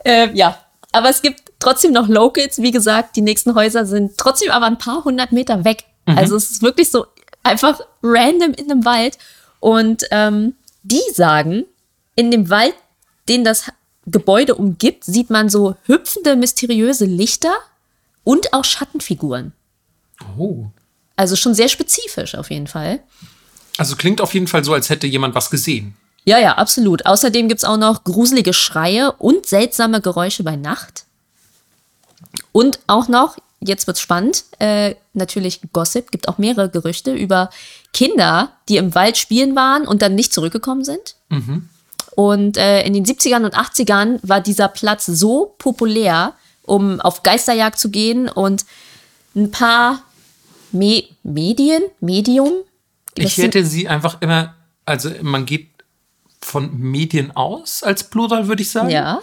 ähm, ja, aber es gibt trotzdem noch Locals. Wie gesagt, die nächsten Häuser sind trotzdem aber ein paar hundert Meter weg. Also es ist wirklich so einfach random in einem Wald. Und ähm, die sagen, in dem Wald, den das Gebäude umgibt, sieht man so hüpfende, mysteriöse Lichter und auch Schattenfiguren. Oh. Also schon sehr spezifisch auf jeden Fall. Also klingt auf jeden Fall so, als hätte jemand was gesehen. Ja, ja, absolut. Außerdem gibt's auch noch gruselige Schreie und seltsame Geräusche bei Nacht. Und auch noch, jetzt wird's spannend, äh, natürlich Gossip, gibt auch mehrere Gerüchte über Kinder, die im Wald spielen waren und dann nicht zurückgekommen sind. Und äh, in den 70ern und 80ern war dieser Platz so populär, um auf Geisterjagd zu gehen und ein paar Me Medien, Medium. Ich Das hätte sie einfach immer, also man geht von Medien aus als Plural, würde ich sagen. Ja.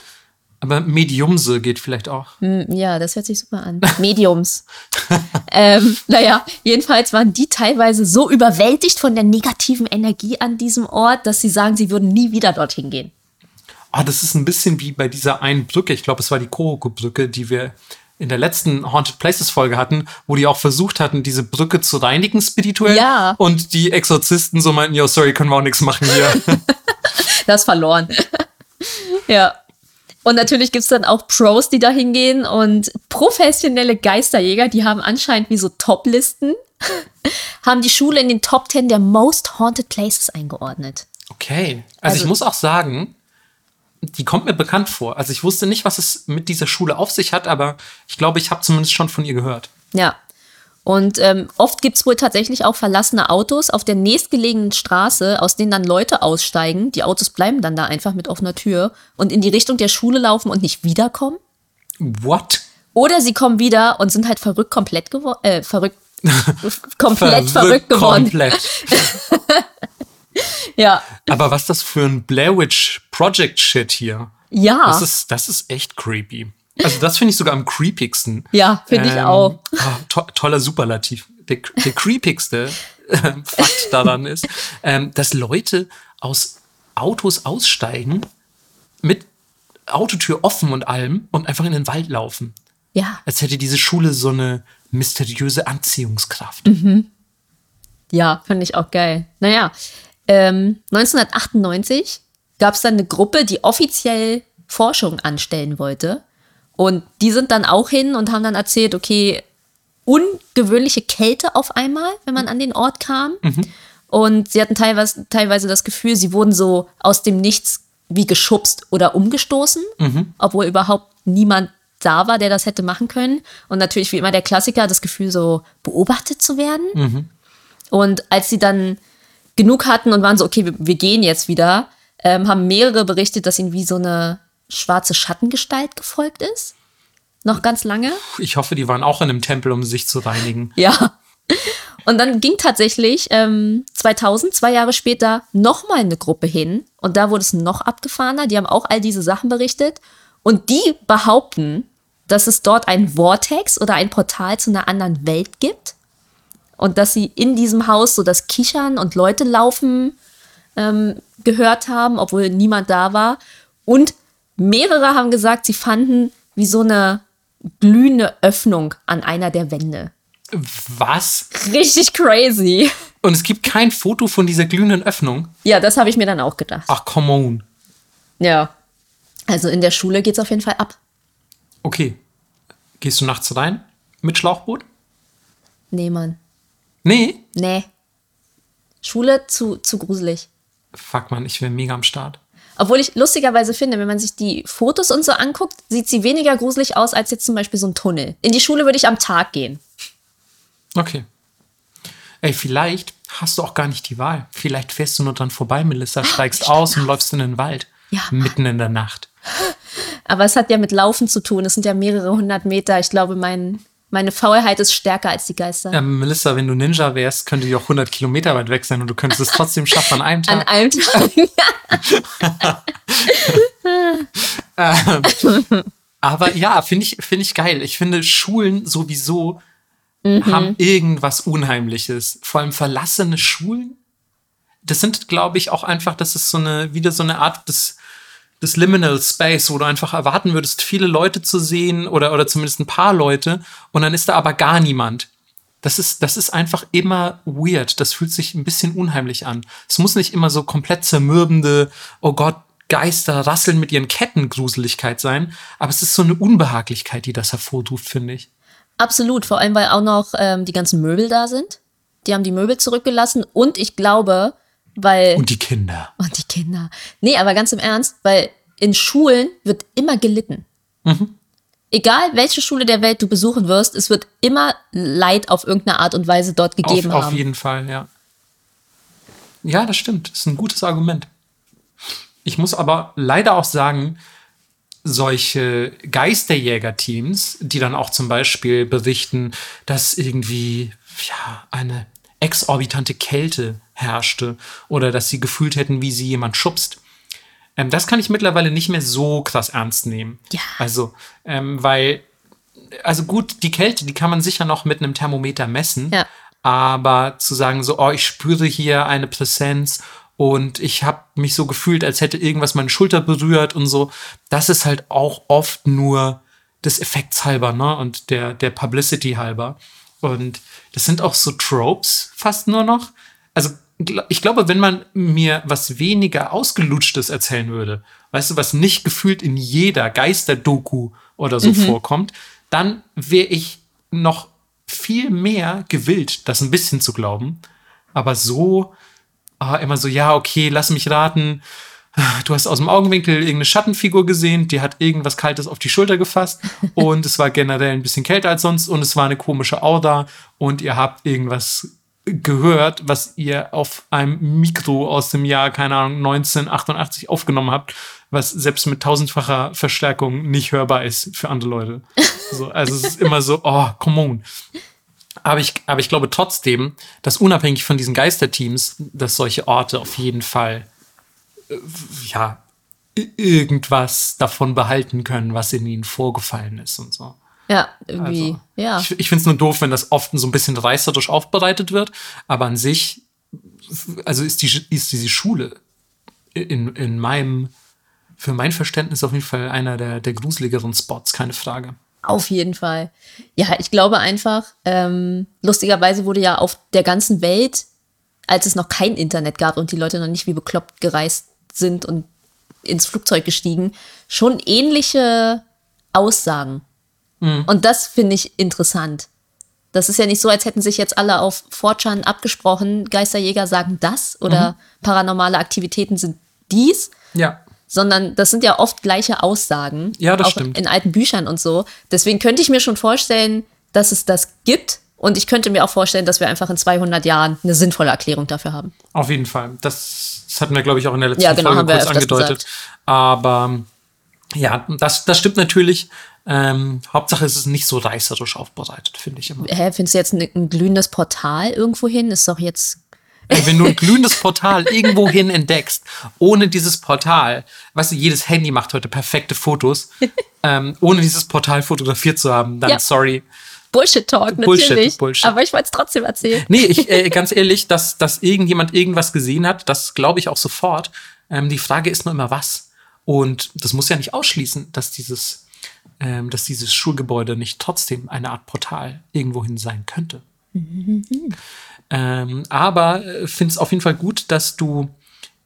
Aber Mediumse geht vielleicht auch. Ja, das hört sich super an. Mediums. ähm, naja, jedenfalls waren die teilweise so überwältigt von der negativen Energie an diesem Ort, dass sie sagen, sie würden nie wieder dorthin gehen. Ah, das ist ein bisschen wie bei dieser einen Brücke. Ich glaube, es war die Koroko-Brücke, die wir in der letzten Haunted Places Folge hatten, wo die auch versucht hatten, diese Brücke zu reinigen spirituell. Ja. Und die Exorzisten so meinten, yo, sorry, können wir auch nichts machen hier. Das verloren. ja. Und natürlich gibt's dann auch Pros, die da hingehen und professionelle Geisterjäger, die haben anscheinend wie so Top-Listen, haben die Schule in den Top 10 der Most Haunted Places eingeordnet. Okay. Also, ich Also- muss auch sagen, die kommt mir bekannt vor. Also ich wusste nicht, was es mit dieser Schule auf sich hat, aber ich glaube, ich habe zumindest schon von ihr gehört. Ja. Und ähm, oft gibt's wohl tatsächlich auch verlassene Autos auf der nächstgelegenen Straße, aus denen dann Leute aussteigen. Die Autos bleiben dann da einfach mit offener Tür und in die Richtung der Schule laufen und nicht wiederkommen. What? Oder sie kommen wieder und sind halt verrückt komplett geworden. Äh, verrückt. komplett verrückt geworden. Komplett. Ja. Aber was das für ein Blair Witch Project Shit hier? Ja. Das ist, das ist echt creepy. Also das finde ich sogar am creepigsten. Ja, finde ich auch. ah, to toller Superlativ. Der, der creepigste äh, Fakt daran ist, ähm, dass Leute aus Autos aussteigen mit Autotür offen und allem und einfach in den Wald laufen. Ja. Als hätte diese Schule so eine mysteriöse Anziehungskraft. Mhm. Ja, finde ich auch geil. Naja, ähm, 1998 gab es dann eine Gruppe, die offiziell Forschung anstellen wollte. Und die sind dann auch hin und haben dann erzählt, okay, ungewöhnliche Kälte auf einmal, wenn man an den Ort kam. Und sie hatten teilweise, teilweise das Gefühl, sie wurden so aus dem Nichts wie geschubst oder umgestoßen, obwohl überhaupt niemand da war, der das hätte machen können. Und natürlich wie immer der Klassiker, das Gefühl, so beobachtet zu werden. Und als sie dann genug hatten und waren so, okay, wir, wir gehen jetzt wieder, ähm, haben mehrere berichtet, dass ihnen wie so eine schwarze Schattengestalt gefolgt ist. Noch ganz lange. Ich hoffe, die waren auch in einem Tempel, um sich zu reinigen. Ja. Und dann ging tatsächlich ähm, 2000, zwei Jahre später, nochmal eine Gruppe hin. Und da wurde es noch abgefahrener. Die haben auch all diese Sachen berichtet. Und die behaupten, dass es dort ein Vortex oder ein Portal zu einer anderen Welt gibt. Und dass sie in diesem Haus so das Kichern und Leute laufen ähm, gehört haben, obwohl niemand da war. Und mehrere haben gesagt, sie fanden wie so eine glühende Öffnung an einer der Wände. Was? Richtig crazy. Und es gibt kein Foto von dieser glühenden Öffnung? Ja, das habe ich mir dann auch gedacht. Ach, come on. Ja. Also in der Schule geht es auf jeden Fall ab. Okay. Gehst du nachts rein mit Schlauchboot? Nee, Mann. Nee? Nee. Schule zu, zu gruselig. Fuck, man, ich wäre mega am Start. Obwohl ich lustigerweise finde, wenn man sich die Fotos und so anguckt, sieht sie weniger gruselig aus als jetzt zum Beispiel so ein Tunnel. In die Schule würde ich am Tag gehen. Okay. Ey, vielleicht hast du auch gar nicht die Wahl. Vielleicht fährst du nur dran vorbei, Melissa, steigst aus und läufst in den Wald. Ja, Mitten in der Nacht. Aber es hat ja mit Laufen zu tun. Es sind ja mehrere hundert Meter. Ich glaube, mein, meine Faulheit ist stärker als die Geister. Ähm, Melissa, wenn du Ninja wärst, könnte die auch 100 Kilometer weit weg sein und du könntest es trotzdem schaffen an einem Tag. An einem Tag. Aber ja, finde ich, finde ich geil. Ich finde, Schulen sowieso haben irgendwas Unheimliches. Vor allem verlassene Schulen. Das sind, glaube ich, auch einfach, das ist so eine, wieder so eine Art des, des Liminal Space, wo du einfach erwarten würdest, viele Leute zu sehen oder, oder zumindest ein paar Leute und dann ist da aber gar niemand. Das ist, das ist einfach immer weird. Das fühlt sich ein bisschen unheimlich an. Es muss nicht immer so komplett zermürbende, oh Gott, Geister rasseln mit ihren Ketten Gruseligkeit sein, aber es ist so eine Unbehaglichkeit, die das hervorruft, finde ich. Absolut, vor allem weil auch noch ähm, die ganzen Möbel da sind. Die haben die Möbel zurückgelassen und ich glaube, weil. Und die Kinder. Und die Kinder. Nee, aber ganz im Ernst, weil in Schulen wird immer gelitten. Egal welche Schule der Welt du besuchen wirst, es wird immer Leid auf irgendeine Art und Weise dort gegeben auf, haben. Auf jeden Fall, ja. Ja, das stimmt. Das ist ein gutes Argument. Ich muss aber leider auch sagen, solche Geisterjäger-Teams, die dann auch zum Beispiel berichten, dass irgendwie ja, eine exorbitante Kälte herrschte oder dass sie gefühlt hätten, wie sie jemand schubst. Ähm, das kann ich mittlerweile nicht mehr so krass ernst nehmen. Ja. Also, ähm, weil, also gut, die Kälte, die kann man sicher noch mit einem Thermometer messen. Ja. Aber zu sagen so, oh, ich spüre hier eine Präsenz und ich habe mich so gefühlt, als hätte irgendwas meine Schulter berührt und so, das ist halt auch oft nur des Effekts halber, ne? Und der, der Publicity halber. Und das sind auch so Tropes fast nur noch. Also ich glaube, wenn man mir was weniger Ausgelutschtes erzählen würde, weißt du, was nicht gefühlt in jeder Geisterdoku oder so vorkommt, dann wäre ich noch viel mehr gewillt, das ein bisschen zu glauben. Aber so, ah, immer so, ja, okay, lass mich raten. Du hast aus dem Augenwinkel irgendeine Schattenfigur gesehen, die hat irgendwas Kaltes auf die Schulter gefasst und es war generell ein bisschen kälter als sonst und es war eine komische Aura und ihr habt irgendwas gehört, was ihr auf einem Mikro aus dem Jahr, keine Ahnung, 1988 aufgenommen habt, was selbst mit tausendfacher Verstärkung nicht hörbar ist für andere Leute. So, also es ist immer so, oh, come on. Aber ich, aber ich glaube trotzdem, dass unabhängig von diesen Geisterteams, dass solche Orte auf jeden Fall äh, ja irgendwas davon behalten können, was in ihnen vorgefallen ist und so. Ja, irgendwie. Also, ja. Ich, ich finde es nur doof, wenn das oft so ein bisschen reißerisch aufbereitet wird, aber an sich, also ist, die, ist diese Schule in, in meinem, für mein Verständnis auf jeden Fall einer der, der gruseligeren Spots, keine Frage. Auf jeden Fall. Ja, ich glaube einfach, ähm, lustigerweise wurde ja auf der ganzen Welt, als es noch kein Internet gab und die Leute noch nicht wie bekloppt gereist sind und ins Flugzeug gestiegen, schon ähnliche Aussagen. Und das finde ich interessant. Das ist ja nicht so, als hätten sich jetzt alle auf 4chan abgesprochen, Geisterjäger sagen das oder paranormale Aktivitäten sind dies, Ja. sondern das sind ja oft gleiche Aussagen. Ja, das auch stimmt. In alten Büchern und so. Deswegen könnte ich mir schon vorstellen, dass es das gibt. Und ich könnte mir auch vorstellen, dass wir einfach in 200 Jahren eine sinnvolle Erklärung dafür haben. Auf jeden Fall. Das, das hatten wir, glaube ich, auch in der letzten Ja, genau, Folge kurz angedeutet. Aber ja, das, das stimmt natürlich. Ähm, Hauptsache es ist nicht so reißerisch aufbereitet, finde ich immer. Hä, findest du jetzt ein, ein glühendes Portal irgendwo hin? Ist doch jetzt. Ey, wenn du ein glühendes Portal irgendwohin entdeckst, ohne dieses Portal, weißt du, jedes Handy macht heute perfekte Fotos, ähm, ohne dieses Portal fotografiert zu haben, dann Ja. sorry. Bullshit-Talk, Bullshit, natürlich. Bullshit. Aber ich wollte es trotzdem erzählen. Nee, ich, äh, ganz ehrlich, dass, dass irgendjemand irgendwas gesehen hat, das glaube ich auch sofort. Ähm, die Frage ist nur immer, was. Und das muss ja nicht ausschließen, dass dieses, ähm, dass dieses Schulgebäude nicht trotzdem eine Art Portal irgendwohin sein könnte. ähm, aber äh, finde es auf jeden Fall gut, dass du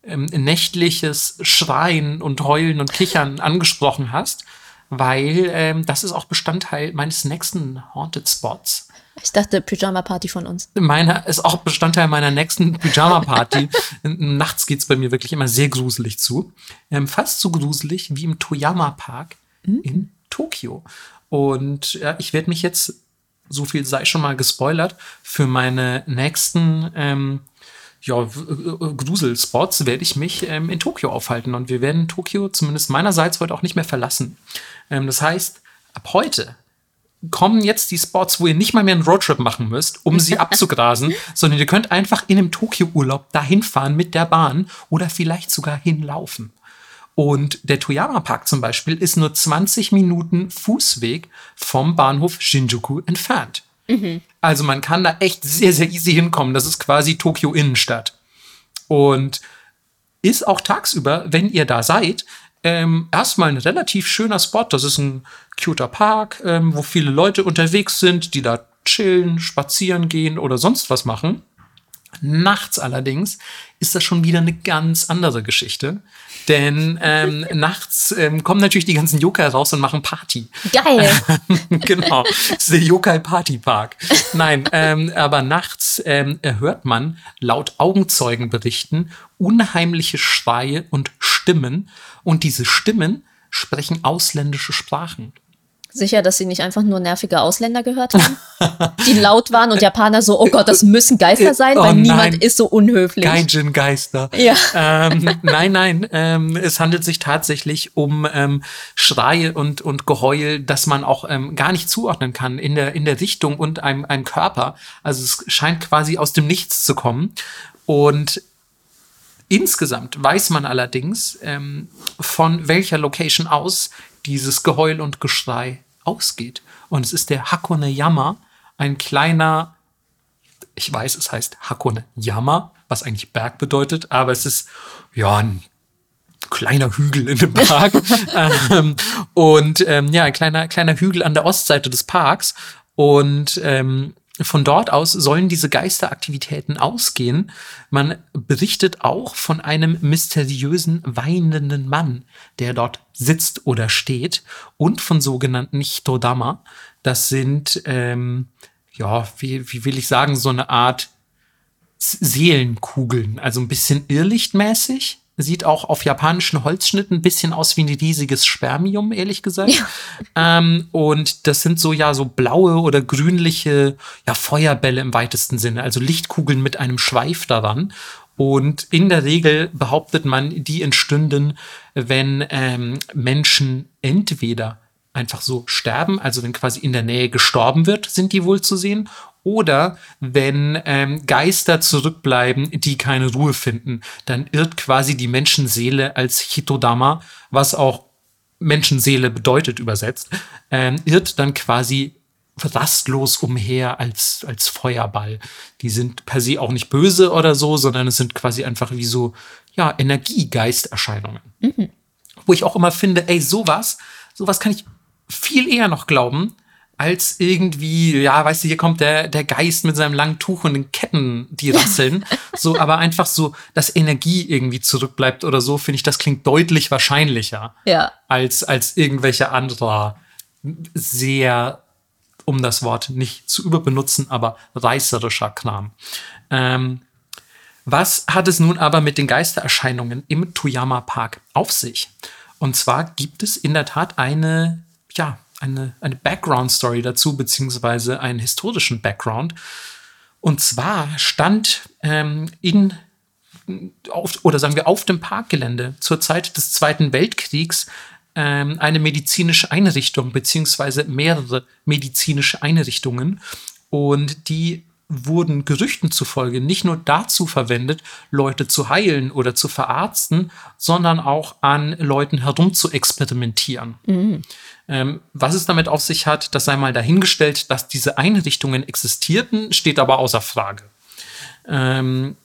ähm, nächtliches Schreien und Heulen und Kichern angesprochen hast, weil ähm, das ist auch Bestandteil meines nächsten Haunted Spots. Ich dachte, Pyjama-Party von uns. Meiner ist auch Bestandteil meiner nächsten Pyjama-Party. Nachts geht's bei mir wirklich immer sehr gruselig zu. Ähm, fast so gruselig wie im Toyama Park in Tokio. Und ja, ich werde mich jetzt, so viel sei schon mal gespoilert, für meine nächsten ähm, ja, äh, Gruselspots werde ich mich ähm, in Tokio aufhalten. Und wir werden Tokio zumindest meinerseits heute auch nicht mehr verlassen. Ähm, das heißt, ab heute kommen jetzt die Spots, wo ihr nicht mal mehr einen Roadtrip machen müsst, um sie abzugrasen, sondern ihr könnt einfach in einem Tokio-Urlaub dahin fahren mit der Bahn oder vielleicht sogar hinlaufen. Und der Toyama Park zum Beispiel ist nur 20 Minuten Fußweg vom Bahnhof Shinjuku entfernt. Also man kann da echt sehr, sehr easy hinkommen. Das ist quasi Tokio Innenstadt. Und ist auch tagsüber, wenn ihr da seid, ähm, erstmal ein relativ schöner Spot. Das ist ein cuter Park, ähm, wo viele Leute unterwegs sind, die da chillen, spazieren gehen oder sonst was machen. Nachts allerdings ist das schon wieder eine ganz andere Geschichte. Denn ähm, nachts ähm, kommen natürlich die ganzen Yokai raus und machen Party. Geil. genau. Das ist der Yokai Party Park. Nein, ähm, aber nachts ähm, hört man laut Augenzeugenberichten unheimliche Schreie und Stimmen. Und diese Stimmen sprechen ausländische Sprachen. Sicher, dass sie nicht einfach nur nervige Ausländer gehört haben, die laut waren und Japaner so, oh Gott, das müssen Geister sein, Oh weil nein. niemand ist so unhöflich. Gaijin-Geister. Ja. Ähm, nein, nein, ähm, es handelt sich tatsächlich um ähm, Schreie und, und Geheul, das man auch ähm, gar nicht zuordnen kann in der, in der Richtung und einem, einem Körper. Also es scheint quasi aus dem Nichts zu kommen. Und Insgesamt weiß man allerdings, ähm, von welcher Location aus dieses Geheul und Geschrei ausgeht. Und es ist der Hakone Yama, ein kleiner, ich weiß, es heißt Hakone Yama, was eigentlich Berg bedeutet, aber es ist ja ein kleiner Hügel in dem Park. ähm, und ähm, ja, ein kleiner, kleiner Hügel an der Ostseite des Parks. Und ähm, von dort aus sollen diese Geisteraktivitäten ausgehen. Man berichtet auch von einem mysteriösen weinenden Mann, der dort sitzt oder steht, und von sogenannten Hitodama. Das sind, ähm, ja, wie, wie will ich sagen, so eine Art Seelenkugeln, also ein bisschen irrlichtmäßig. Sieht auch auf japanischen Holzschnitten ein bisschen aus wie ein riesiges Spermium, ehrlich gesagt. Ähm, und das sind so ja so blaue oder grünliche ja, Feuerbälle im weitesten Sinne, also Lichtkugeln mit einem Schweif daran. Und in der Regel behauptet man, die entstünden, wenn ähm, Menschen entweder einfach so sterben, also wenn quasi in der Nähe gestorben wird, sind die wohl zu sehen, oder wenn ähm, Geister zurückbleiben, die keine Ruhe finden, dann irrt quasi die Menschenseele als Hitodama, was auch Menschenseele bedeutet übersetzt, ähm, irrt dann quasi rastlos umher als, als Feuerball. Die sind per se auch nicht böse oder so, sondern es sind quasi einfach wie so, ja, Energiegeisterscheinungen. Wo ich auch immer finde, ey, sowas, sowas kann ich viel eher noch glauben, als irgendwie, ja, weißt du, hier kommt der, der Geist mit seinem langen Tuch und den Ketten, die rasseln. so, aber einfach so, dass Energie irgendwie zurückbleibt oder so, finde ich, das klingt deutlich wahrscheinlicher Ja. als, als irgendwelche anderer sehr, um das Wort nicht zu überbenutzen, aber reißerischer Kram. Ähm, was hat es nun aber mit den Geistererscheinungen im Toyama Park auf sich? Und zwar gibt es in der Tat eine, ja, eine, eine Background-Story dazu, beziehungsweise einen historischen Background. Und zwar stand ähm, in auf, oder sagen wir auf dem Parkgelände zur Zeit des Zweiten Weltkriegs ähm, eine medizinische Einrichtung beziehungsweise mehrere medizinische Einrichtungen und die wurden Gerüchten zufolge nicht nur dazu verwendet, Leute zu heilen oder zu verarzten, sondern auch an Leuten herum zu experimentieren. Mhm. Ähm, was es damit auf sich hat, das sei mal dahingestellt, dass diese Einrichtungen existierten, steht aber außer Frage. Ähm,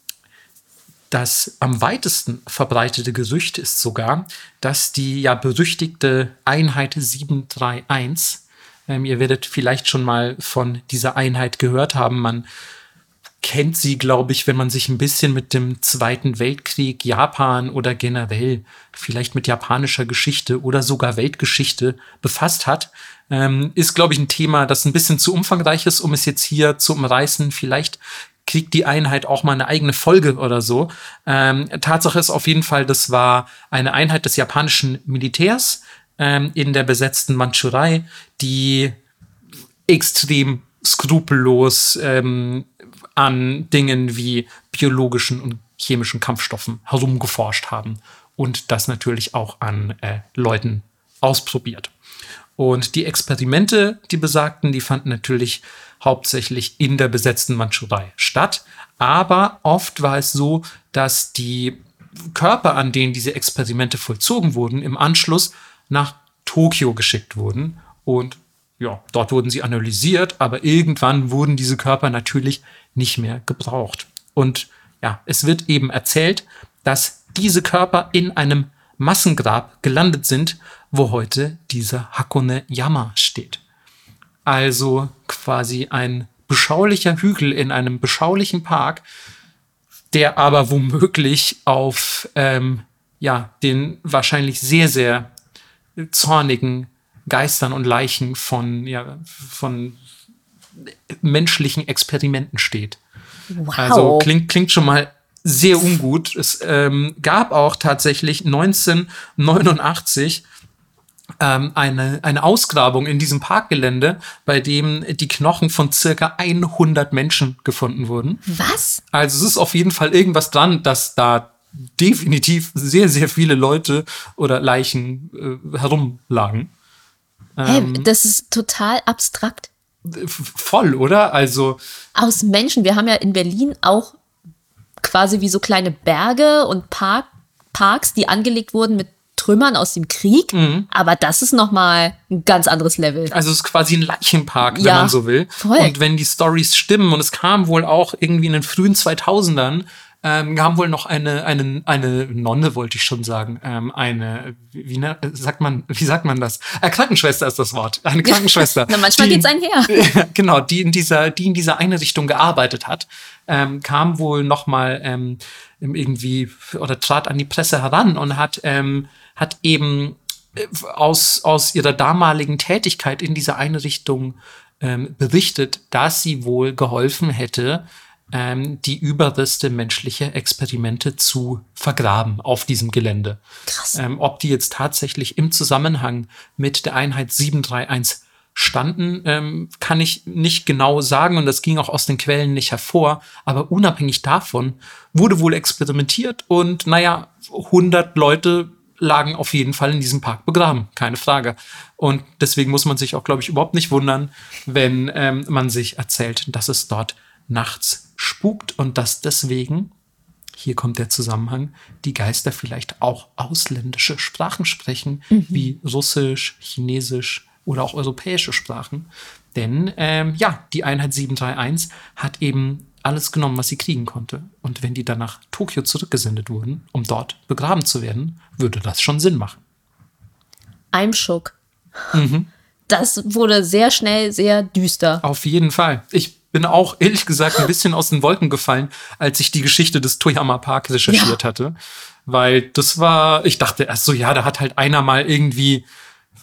das am weitesten verbreitete Gerücht ist sogar, dass die ja berüchtigte Einheit 731 ähm, ihr werdet vielleicht schon mal von dieser Einheit gehört haben. Man kennt sie, glaube ich, wenn man sich ein bisschen mit dem Zweiten Weltkrieg, Japan oder generell vielleicht mit japanischer Geschichte oder sogar Weltgeschichte befasst hat. Ähm, ist, glaube ich, ein Thema, das ein bisschen zu umfangreich ist, um es jetzt hier zu umreißen. Vielleicht kriegt die Einheit auch mal eine eigene Folge oder so. Ähm, Tatsache ist auf jeden Fall, das war eine Einheit des japanischen Militärs, ähm, in der besetzten Mandschurei, die extrem skrupellos ähm, an Dingen wie biologischen und chemischen Kampfstoffen herumgeforscht haben und das natürlich auch an äh, Leuten ausprobiert. Und die Experimente, die besagten, die fanden natürlich hauptsächlich in der besetzten Mandschurei statt. Aber oft war es so, dass die Körper, an denen diese Experimente vollzogen wurden, im Anschluss nach Tokio geschickt wurden. Und ja, dort wurden sie analysiert, aber irgendwann wurden diese Körper natürlich nicht mehr gebraucht. Und ja, es wird eben erzählt, dass diese Körper in einem Massengrab gelandet sind, wo heute dieser Hakone Yama steht. Also quasi ein beschaulicher Hügel in einem beschaulichen Park, der aber womöglich auf ähm, ja, den wahrscheinlich sehr, sehr zornigen Geistern und Leichen von, ja, von menschlichen Experimenten steht. Wow. Also klingt, klingt schon mal sehr ungut. Es ähm, gab auch tatsächlich 1989 ähm, eine, eine Ausgrabung in diesem Parkgelände, bei dem die Knochen von circa 100 Menschen gefunden wurden. Was? Also es ist auf jeden Fall irgendwas dran, dass da definitiv sehr, sehr viele Leute oder Leichen äh, herumlagen. Ähm, hey, das ist total abstrakt. Voll, oder? Also. Aus Menschen. Wir haben ja in Berlin auch quasi wie so kleine Berge und Park, Parks, die angelegt wurden mit Trümmern aus dem Krieg. Mhm. Aber das ist nochmal ein ganz anderes Level. Also es ist quasi ein Leichenpark, wenn ja, man so will. Voll. Und wenn die Stories stimmen, und es kam wohl auch irgendwie in den frühen 2000ern ähm, haben wohl noch eine, eine, eine Nonne, wollte ich schon sagen, ähm, eine, wie ne, sagt man, wie sagt man das? Äh, Krankenschwester ist das Wort. Eine Krankenschwester. Na, manchmal die, geht's einher. genau, die in dieser, die in dieser Einrichtung gearbeitet hat, ähm, kam wohl noch mal ähm, irgendwie oder trat an die Presse heran und hat, ähm, hat eben äh, aus, aus ihrer damaligen Tätigkeit in dieser Einrichtung ähm, berichtet, dass sie wohl geholfen hätte, ähm, die Überreste menschlicher Experimente zu vergraben auf diesem Gelände. Krass. Ähm, ob die jetzt tatsächlich im Zusammenhang mit der Einheit 731 standen, ähm, kann ich nicht genau sagen und das ging auch aus den Quellen nicht hervor. Aber unabhängig davon wurde wohl experimentiert und naja, 100 Leute lagen auf jeden Fall in diesem Park begraben, keine Frage. Und deswegen muss man sich auch, glaube ich, überhaupt nicht wundern, wenn ähm, man sich erzählt, dass es dort nachts spukt und dass deswegen, hier kommt der Zusammenhang, die Geister vielleicht auch ausländische Sprachen sprechen, mhm. wie Russisch, Chinesisch oder auch europäische Sprachen. Denn ähm, ja, die Einheit 731 hat eben alles genommen, was sie kriegen konnte. Und wenn die dann nach Tokio zurückgesendet wurden, um dort begraben zu werden, würde das schon Sinn machen. I'm shook. Mhm. Das wurde sehr schnell sehr düster. Auf jeden Fall. Ich bin auch ehrlich gesagt ein bisschen aus den Wolken gefallen, als ich die Geschichte des Toyama Park recherchiert ja. hatte. Weil das war, ich dachte erst so, ja, da hat halt einer mal irgendwie,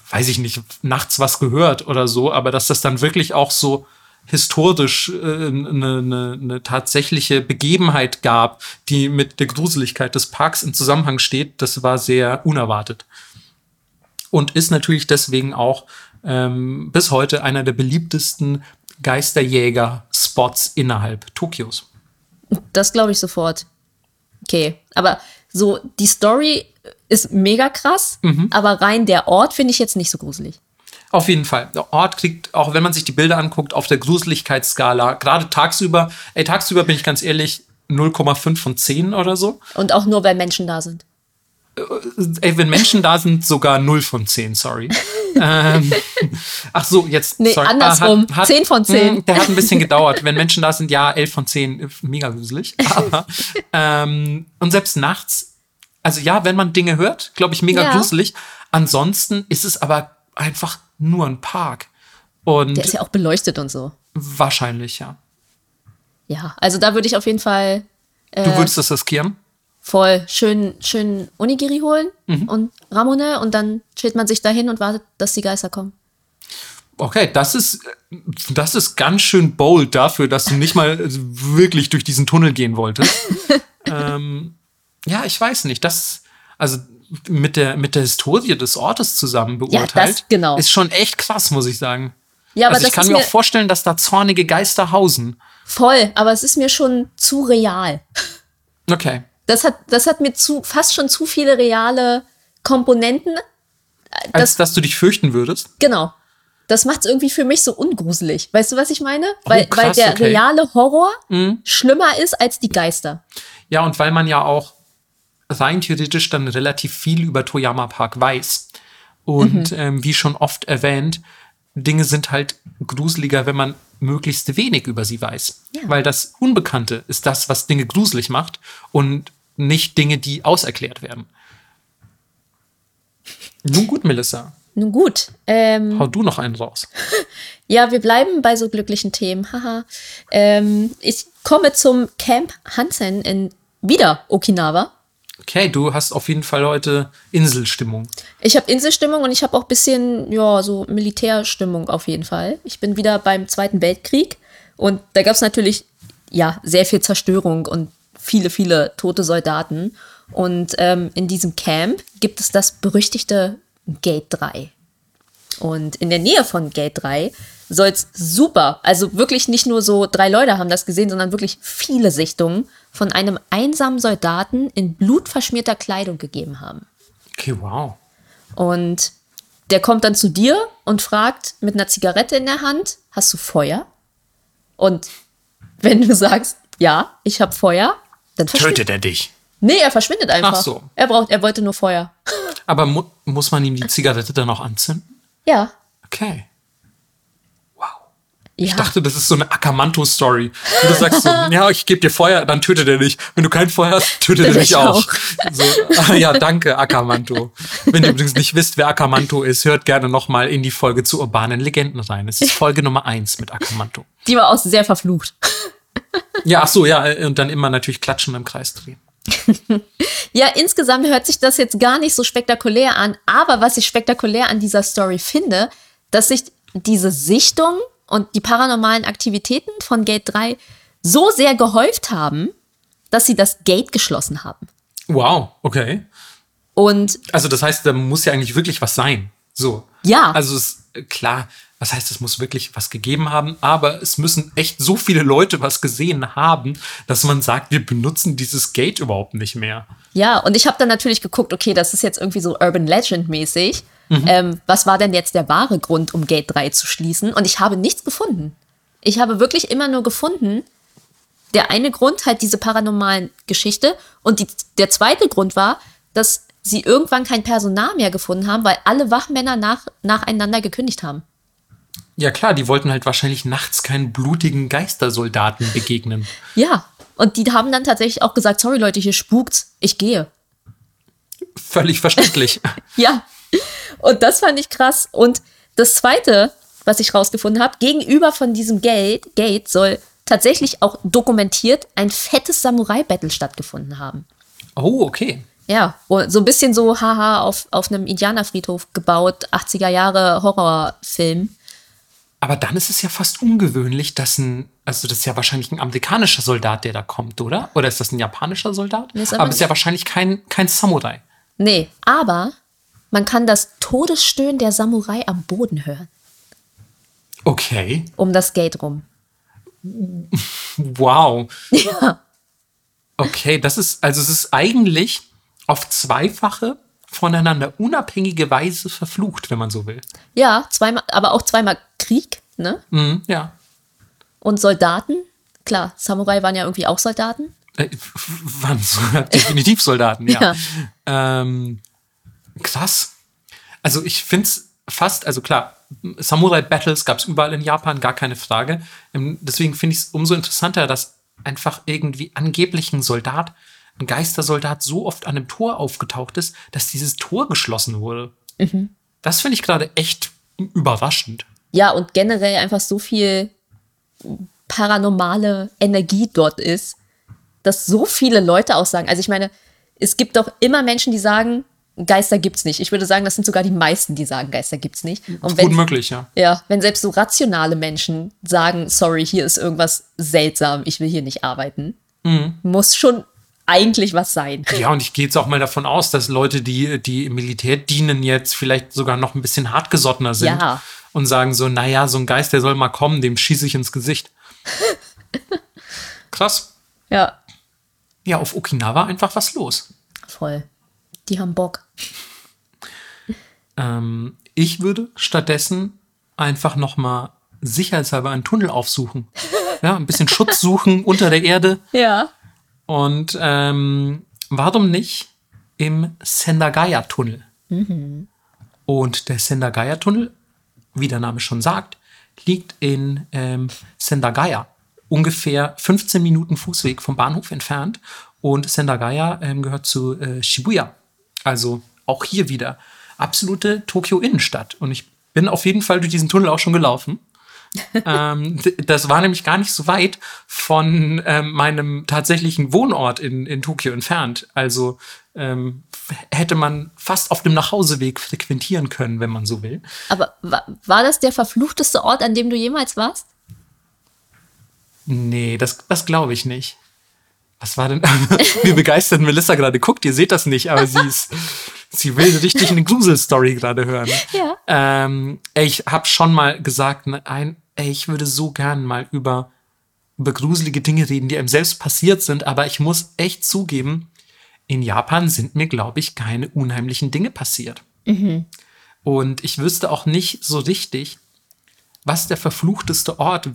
weiß ich nicht, nachts was gehört oder so, aber dass das dann wirklich auch so historisch eine äh, ne, ne, ne tatsächliche Begebenheit gab, die mit der Gruseligkeit des Parks im Zusammenhang steht, das war sehr unerwartet. Und ist natürlich deswegen auch ähm, bis heute einer der beliebtesten Geisterjäger-Spots innerhalb Tokios. Das glaube ich sofort. Okay, aber so die Story ist mega krass, aber rein der Ort finde ich jetzt nicht so gruselig. Auf jeden Fall. Der Ort kriegt, auch wenn man sich die Bilder anguckt, auf der Gruseligkeitsskala, gerade tagsüber, ey, tagsüber bin ich ganz ehrlich, 0,5 von 10 oder so. Und auch nur, weil Menschen da sind. Ey, wenn Menschen da sind, sogar 0 von 10, sorry. ähm, ach so, jetzt. Nee, sorry. andersrum. Ah, 10 von 10. Mh, Der hat ein bisschen gedauert. Wenn Menschen da sind, ja, 11 von 10, mega gruselig. Aber, ähm, und selbst nachts, also ja, wenn man Dinge hört, glaube ich, mega Ja. gruselig. Ansonsten ist es aber einfach nur ein Park. Und Der ist ja auch beleuchtet und so. wahrscheinlich, ja. Ja, also da würde ich auf jeden Fall Du würdest das riskieren? Voll schön, schön Onigiri holen Mhm. und Ramune und dann chillt man sich dahin und wartet, dass die Geister kommen. Okay, das ist, das ist ganz schön bold dafür, dass du nicht mal wirklich durch diesen Tunnel gehen wolltest. ähm, ja, ich weiß nicht. Das, also mit der, mit der Historie des Ortes zusammen beurteilt, das- genau. ist schon echt krass, muss ich sagen. Ja, aber also ich kann mir auch vorstellen, dass da zornige Geister hausen. voll, aber es ist mir schon zu real. Okay. Das hat, das hat mir zu, fast schon zu viele reale Komponenten. Als dass du dich fürchten würdest. Genau. Das macht es irgendwie für mich so ungruselig. Weißt du, was ich meine? Oh, weil, krass, weil der okay. Mhm. reale Horror schlimmer ist als die Geister. Ja, und weil man ja auch rein theoretisch dann relativ viel über Toyama Park weiß. Und ähm, wie schon oft erwähnt, Dinge sind halt gruseliger, wenn man möglichst wenig über sie weiß. Ja. Weil das Unbekannte ist das, was Dinge gruselig macht und nicht Dinge, die auserklärt werden. Nun gut, Melissa, Nun gut. Ähm, hau du noch einen raus. ja, wir bleiben bei so glücklichen Themen. Haha. Ähm, ich komme zum Camp Hansen in wieder Okinawa. Okay, du hast auf jeden Fall heute Inselstimmung. Ich habe Inselstimmung und ich habe auch bisschen, ja, so Militärstimmung auf jeden Fall. Ich bin wieder beim Zweiten Weltkrieg und da gab es natürlich, ja, sehr viel Zerstörung und viele, viele tote Soldaten. Und ähm, in diesem Camp gibt es das berüchtigte Gate 3. Und in der Nähe von Gate 3 soll es super, also wirklich nicht nur so drei Leute haben das gesehen, sondern wirklich viele Sichtungen von einem einsamen Soldaten in blutverschmierter Kleidung gegeben haben. Okay, wow. Und der kommt dann zu dir und fragt mit einer Zigarette in der Hand, hast du Feuer? Und wenn du sagst, ja, ich habe Feuer, dann verschwindet er dich? Nee, er verschwindet einfach. Ach so. Er braucht, er wollte nur Feuer. Aber mu muss man ihm die Zigarette dann auch anzünden? Ja. Okay. Wow. Ja. Ich dachte, das ist so eine Akamanto-Story. Du sagst so, ja, ich gebe dir Feuer, dann tötet er dich. Wenn du kein Feuer hast, tötet er dich ich auch. auch. So, ah, ja, danke, Akamanto. Wenn ihr übrigens nicht wisst, wer Akamanto ist, hört gerne noch mal in die Folge zu urbanen Legenden rein. Es ist Folge Nummer eins mit Akamanto. Die war auch sehr verflucht. Ja, ach so, ja, und dann immer natürlich klatschen im Kreis drehen. Ja, insgesamt hört sich das jetzt gar nicht so spektakulär an, aber was ich spektakulär an dieser Story finde, dass sich diese Sichtung und die paranormalen Aktivitäten von Gate 3 so sehr gehäuft haben, dass sie das Gate geschlossen haben. Wow, okay. Und Also das heißt, da muss ja eigentlich wirklich was sein. So. Ja. Also es, klar, was heißt, es muss wirklich was gegeben haben, aber es müssen echt so viele Leute was gesehen haben, dass man sagt, wir benutzen dieses Gate überhaupt nicht mehr. ja, und ich habe dann natürlich geguckt, okay, das ist jetzt irgendwie so Urban Legend mäßig. Ähm, was war denn jetzt der wahre Grund, um Gate 3 zu schließen? Und ich habe nichts gefunden. Ich habe wirklich immer nur gefunden, der eine Grund halt diese paranormalen Geschichte und die, der zweite Grund war, dass sie irgendwann kein Personal mehr gefunden haben, weil alle Wachmänner nach, nacheinander gekündigt haben. Ja klar, die wollten halt wahrscheinlich nachts keinen blutigen Geistersoldaten begegnen. Ja, und die haben dann tatsächlich auch gesagt, sorry Leute, hier spukt's, ich gehe. Völlig verständlich. Ja, und das fand ich krass. Und das Zweite, was ich rausgefunden habe, gegenüber von diesem Gate, Gate soll tatsächlich auch dokumentiert ein fettes Samurai-Battle stattgefunden haben. Oh, okay. Ja, so ein bisschen so, haha, auf, auf einem Indianerfriedhof gebaut, 80er Jahre Horrorfilm. Aber dann ist es ja fast ungewöhnlich, dass ein, also das ist ja wahrscheinlich ein amerikanischer Soldat, der da kommt, oder? Oder ist das ein japanischer Soldat? Nee, ist aber aber es ist ja wahrscheinlich kein, kein Samurai. Nee, aber man kann das Todesstöhnen der Samurai am Boden hören, Okay. um das Gate rum. Wow. Ja. Okay, das ist, also es ist eigentlich auf zweifache voneinander unabhängige Weise verflucht, wenn man so will. Ja, zweimal, aber auch zweimal Krieg, ne? Mhm, ja. Und Soldaten. Klar, Samurai waren ja irgendwie auch Soldaten. Äh, waren definitiv Soldaten, ja. Ja. Ähm, krass. Also ich finde es fast, also klar, Samurai-Battles gab es überall in Japan, gar keine Frage. Ähm, deswegen finde ich es umso interessanter, dass einfach irgendwie angeblich ein Soldat, ein Geistersoldat so oft an einem Tor aufgetaucht ist, dass dieses Tor geschlossen wurde. Das finde ich gerade echt überraschend. Ja, und generell einfach so viel paranormale Energie dort ist, dass so viele Leute auch sagen. Also ich meine, es gibt doch immer Menschen, die sagen, Geister gibt's nicht. Ich würde sagen, das sind sogar die meisten, die sagen, Geister gibt's nicht. Und Gut wenn, möglich, ja. ja, wenn selbst so rationale Menschen sagen, sorry, hier ist irgendwas seltsam, ich will hier nicht arbeiten, muss schon eigentlich was sein. Ja, und ich gehe jetzt auch mal davon aus, dass Leute, die, die im Militär dienen, jetzt vielleicht sogar noch ein bisschen hartgesottener sind Ja. Und sagen so, naja, so ein Geist, der soll mal kommen, dem schieße ich ins Gesicht. Krass. Ja, Ja, auf Okinawa einfach was los. voll. Die haben Bock. Ähm, ich würde stattdessen einfach noch mal sicherheitshalber einen Tunnel aufsuchen. Ja, ein bisschen Schutz suchen unter der Erde. Ja. Und ähm, warum nicht im Sendagaya-Tunnel? Und der Sendagaya-Tunnel, wie der Name schon sagt, liegt in ähm, Sendagaya, ungefähr 15 Minuten Fußweg vom Bahnhof entfernt. Und Sendagaya ähm, gehört zu äh, Shibuya. Also auch hier wieder absolute Tokio-Innenstadt. Und ich bin auf jeden Fall durch diesen Tunnel auch schon gelaufen. ähm, das war nämlich gar nicht so weit von ähm, meinem tatsächlichen Wohnort in, in Tokio entfernt. Also ähm, hätte man fast auf dem Nachhauseweg frequentieren können, wenn man so will. Aber wa war das der verfluchteste Ort, an dem du jemals warst? Nee, das, das glaube ich nicht. Was war denn? Wie begeistert Melissa gerade guckt, ihr seht das nicht, aber sie ist, sie will richtig eine Gruselstory gerade hören. Ja. Ähm, ich habe schon mal gesagt, ne, ein, ey, ich würde so gern mal über, über gruselige Dinge reden, die einem selbst passiert sind, aber ich muss echt zugeben, in Japan sind mir, glaube ich, keine unheimlichen Dinge passiert. Und ich wüsste auch nicht so richtig, was der verfluchteste Ort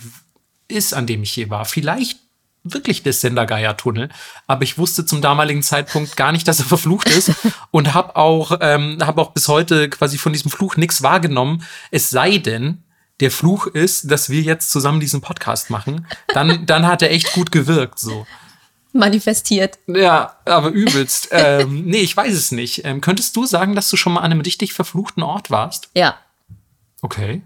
ist, an dem ich je war. Vielleicht wirklich der Sendagaya-Tunnel, aber ich wusste zum damaligen Zeitpunkt gar nicht, dass er verflucht ist und habe auch, ähm, hab auch bis heute quasi von diesem Fluch nichts wahrgenommen. Es sei denn, der Fluch ist, dass wir jetzt zusammen diesen Podcast machen. Dann, dann hat er echt gut gewirkt. So. Manifestiert. Ja, aber übelst. ähm, nee, ich weiß es nicht. Ähm, könntest du sagen, dass du schon mal an einem richtig verfluchten Ort warst? Ja. Okay.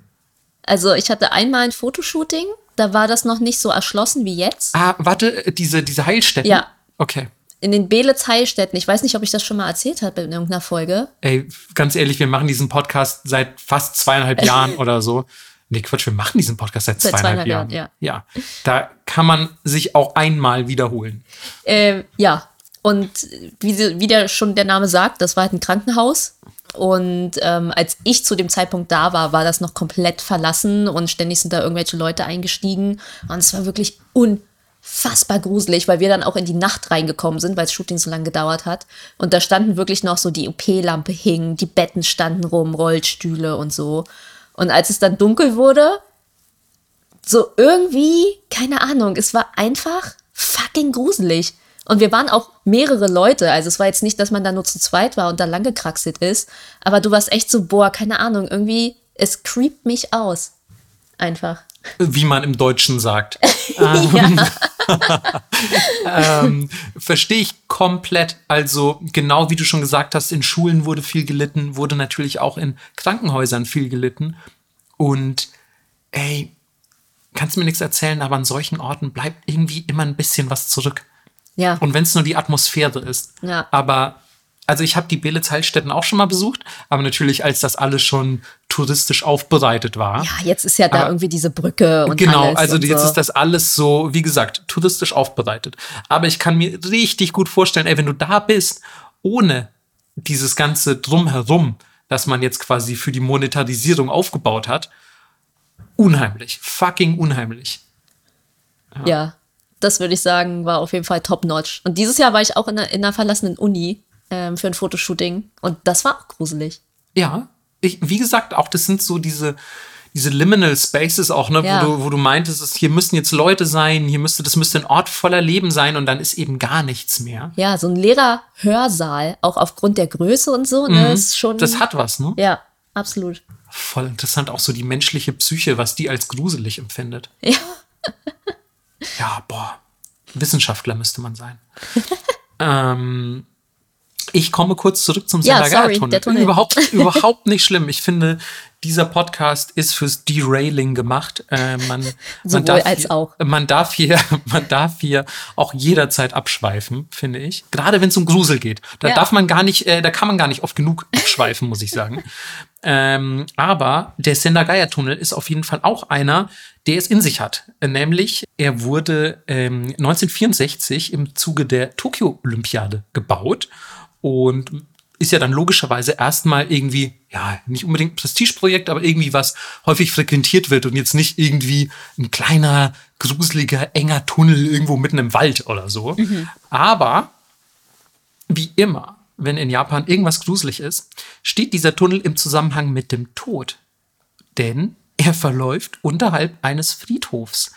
Also ich hatte einmal ein Fotoshooting, da war das noch nicht so erschlossen wie jetzt. Ah, warte, äh, diese, diese Heilstätten? Ja. Okay. In den Belitz Heilstätten. Ich weiß nicht, ob ich das schon mal erzählt habe in irgendeiner Folge. Ey, ganz ehrlich, wir machen diesen Podcast seit fast zweieinhalb Jahren oder so. Nee, Quatsch, wir machen diesen Podcast seit, Seit zweieinhalb, zweieinhalb Jahren. Jahren, ja. Da kann man sich auch einmal wiederholen. Ähm, ja. Und wie, wie der schon der Name sagt, das war halt ein Krankenhaus. Und ähm, als ich zu dem Zeitpunkt da war, war das noch komplett verlassen und ständig sind da irgendwelche Leute eingestiegen. Und es war wirklich unfassbar gruselig, weil wir dann auch in die Nacht reingekommen sind, weil das Shooting so lange gedauert hat. Und da standen wirklich noch so die OP-Lampe hing, die Betten standen rum, Rollstühle und so. Und als es dann dunkel wurde, so irgendwie, keine Ahnung, es war einfach fucking gruselig. Und wir waren auch mehrere Leute. Also es war jetzt nicht, dass man da nur zu zweit war und da lang gekraxelt ist. Aber du warst echt so, boah, keine Ahnung, irgendwie, es creept mich aus. Einfach. Wie man im Deutschen sagt. ja. ähm, Verstehe ich komplett. Also, genau wie du schon gesagt hast, in Schulen wurde viel gelitten, wurde natürlich auch in Krankenhäusern viel gelitten. Und ey, kannst mir nichts erzählen, aber an solchen Orten bleibt irgendwie immer ein bisschen was zurück. Ja. Und wenn es nur die Atmosphäre ist. Ja. Aber, also ich habe die Belitz-Heilstätten auch schon mal besucht, aber natürlich, als das alles schon touristisch aufbereitet war. ja, jetzt ist ja da Aber- irgendwie diese Brücke und Genau, also und jetzt so. ist das alles so, wie gesagt, touristisch aufbereitet. Aber ich kann mir richtig gut vorstellen, ey, wenn du da bist, ohne dieses ganze Drumherum, das man jetzt quasi für die Monetarisierung aufgebaut hat, unheimlich, fucking unheimlich. Ja, das würde ich sagen, war auf jeden Fall top-notch. Und dieses Jahr war ich auch in einer, in einer verlassenen Uni. Ähm, für ein Fotoshooting. Und das war auch gruselig. Ja, ich, wie gesagt, auch das sind so diese, diese Liminal Spaces auch, ne, Ja. wo, du, wo du meintest, es- hier müssen jetzt Leute sein, hier müsste, das müsste ein Ort voller Leben sein und dann ist eben gar nichts mehr. Ja, so ein leerer Hörsaal, auch aufgrund der Größe und so, ne, ist schon. Mhm. Das hat was, ne? Ja, absolut. Voll interessant, auch so die menschliche Psyche, was die als gruselig empfindet. Ja. Ja, boah. Wissenschaftler müsste man sein. ähm, ich komme kurz zurück zum Ja, Sendagaya sorry, der Tunnel. Überhaupt, überhaupt nicht schlimm. Ich finde, dieser Podcast ist fürs Derailing gemacht. Äh, man, man Sowohl darf als hier, auch. Man darf, hier, man darf hier auch jederzeit abschweifen, finde ich. Gerade wenn es um Grusel geht. Da Ja. darf man gar nicht, äh, da kann man gar nicht oft genug abschweifen, muss ich sagen. Ähm, aber der Sendagaya-Tunnel ist auf jeden Fall auch einer, der es in sich hat. Nämlich, er wurde ähm, 1964 im Zuge der Tokio-Olympiade gebaut und ist ja dann logischerweise erstmal irgendwie, ja, nicht unbedingt ein Prestigeprojekt, aber irgendwie was häufig frequentiert wird und jetzt nicht irgendwie ein kleiner, gruseliger, enger Tunnel irgendwo mitten im Wald oder so. Aber wie immer, wenn in Japan irgendwas gruselig ist, steht dieser Tunnel im Zusammenhang mit dem Tod. Denn er verläuft unterhalb eines Friedhofs.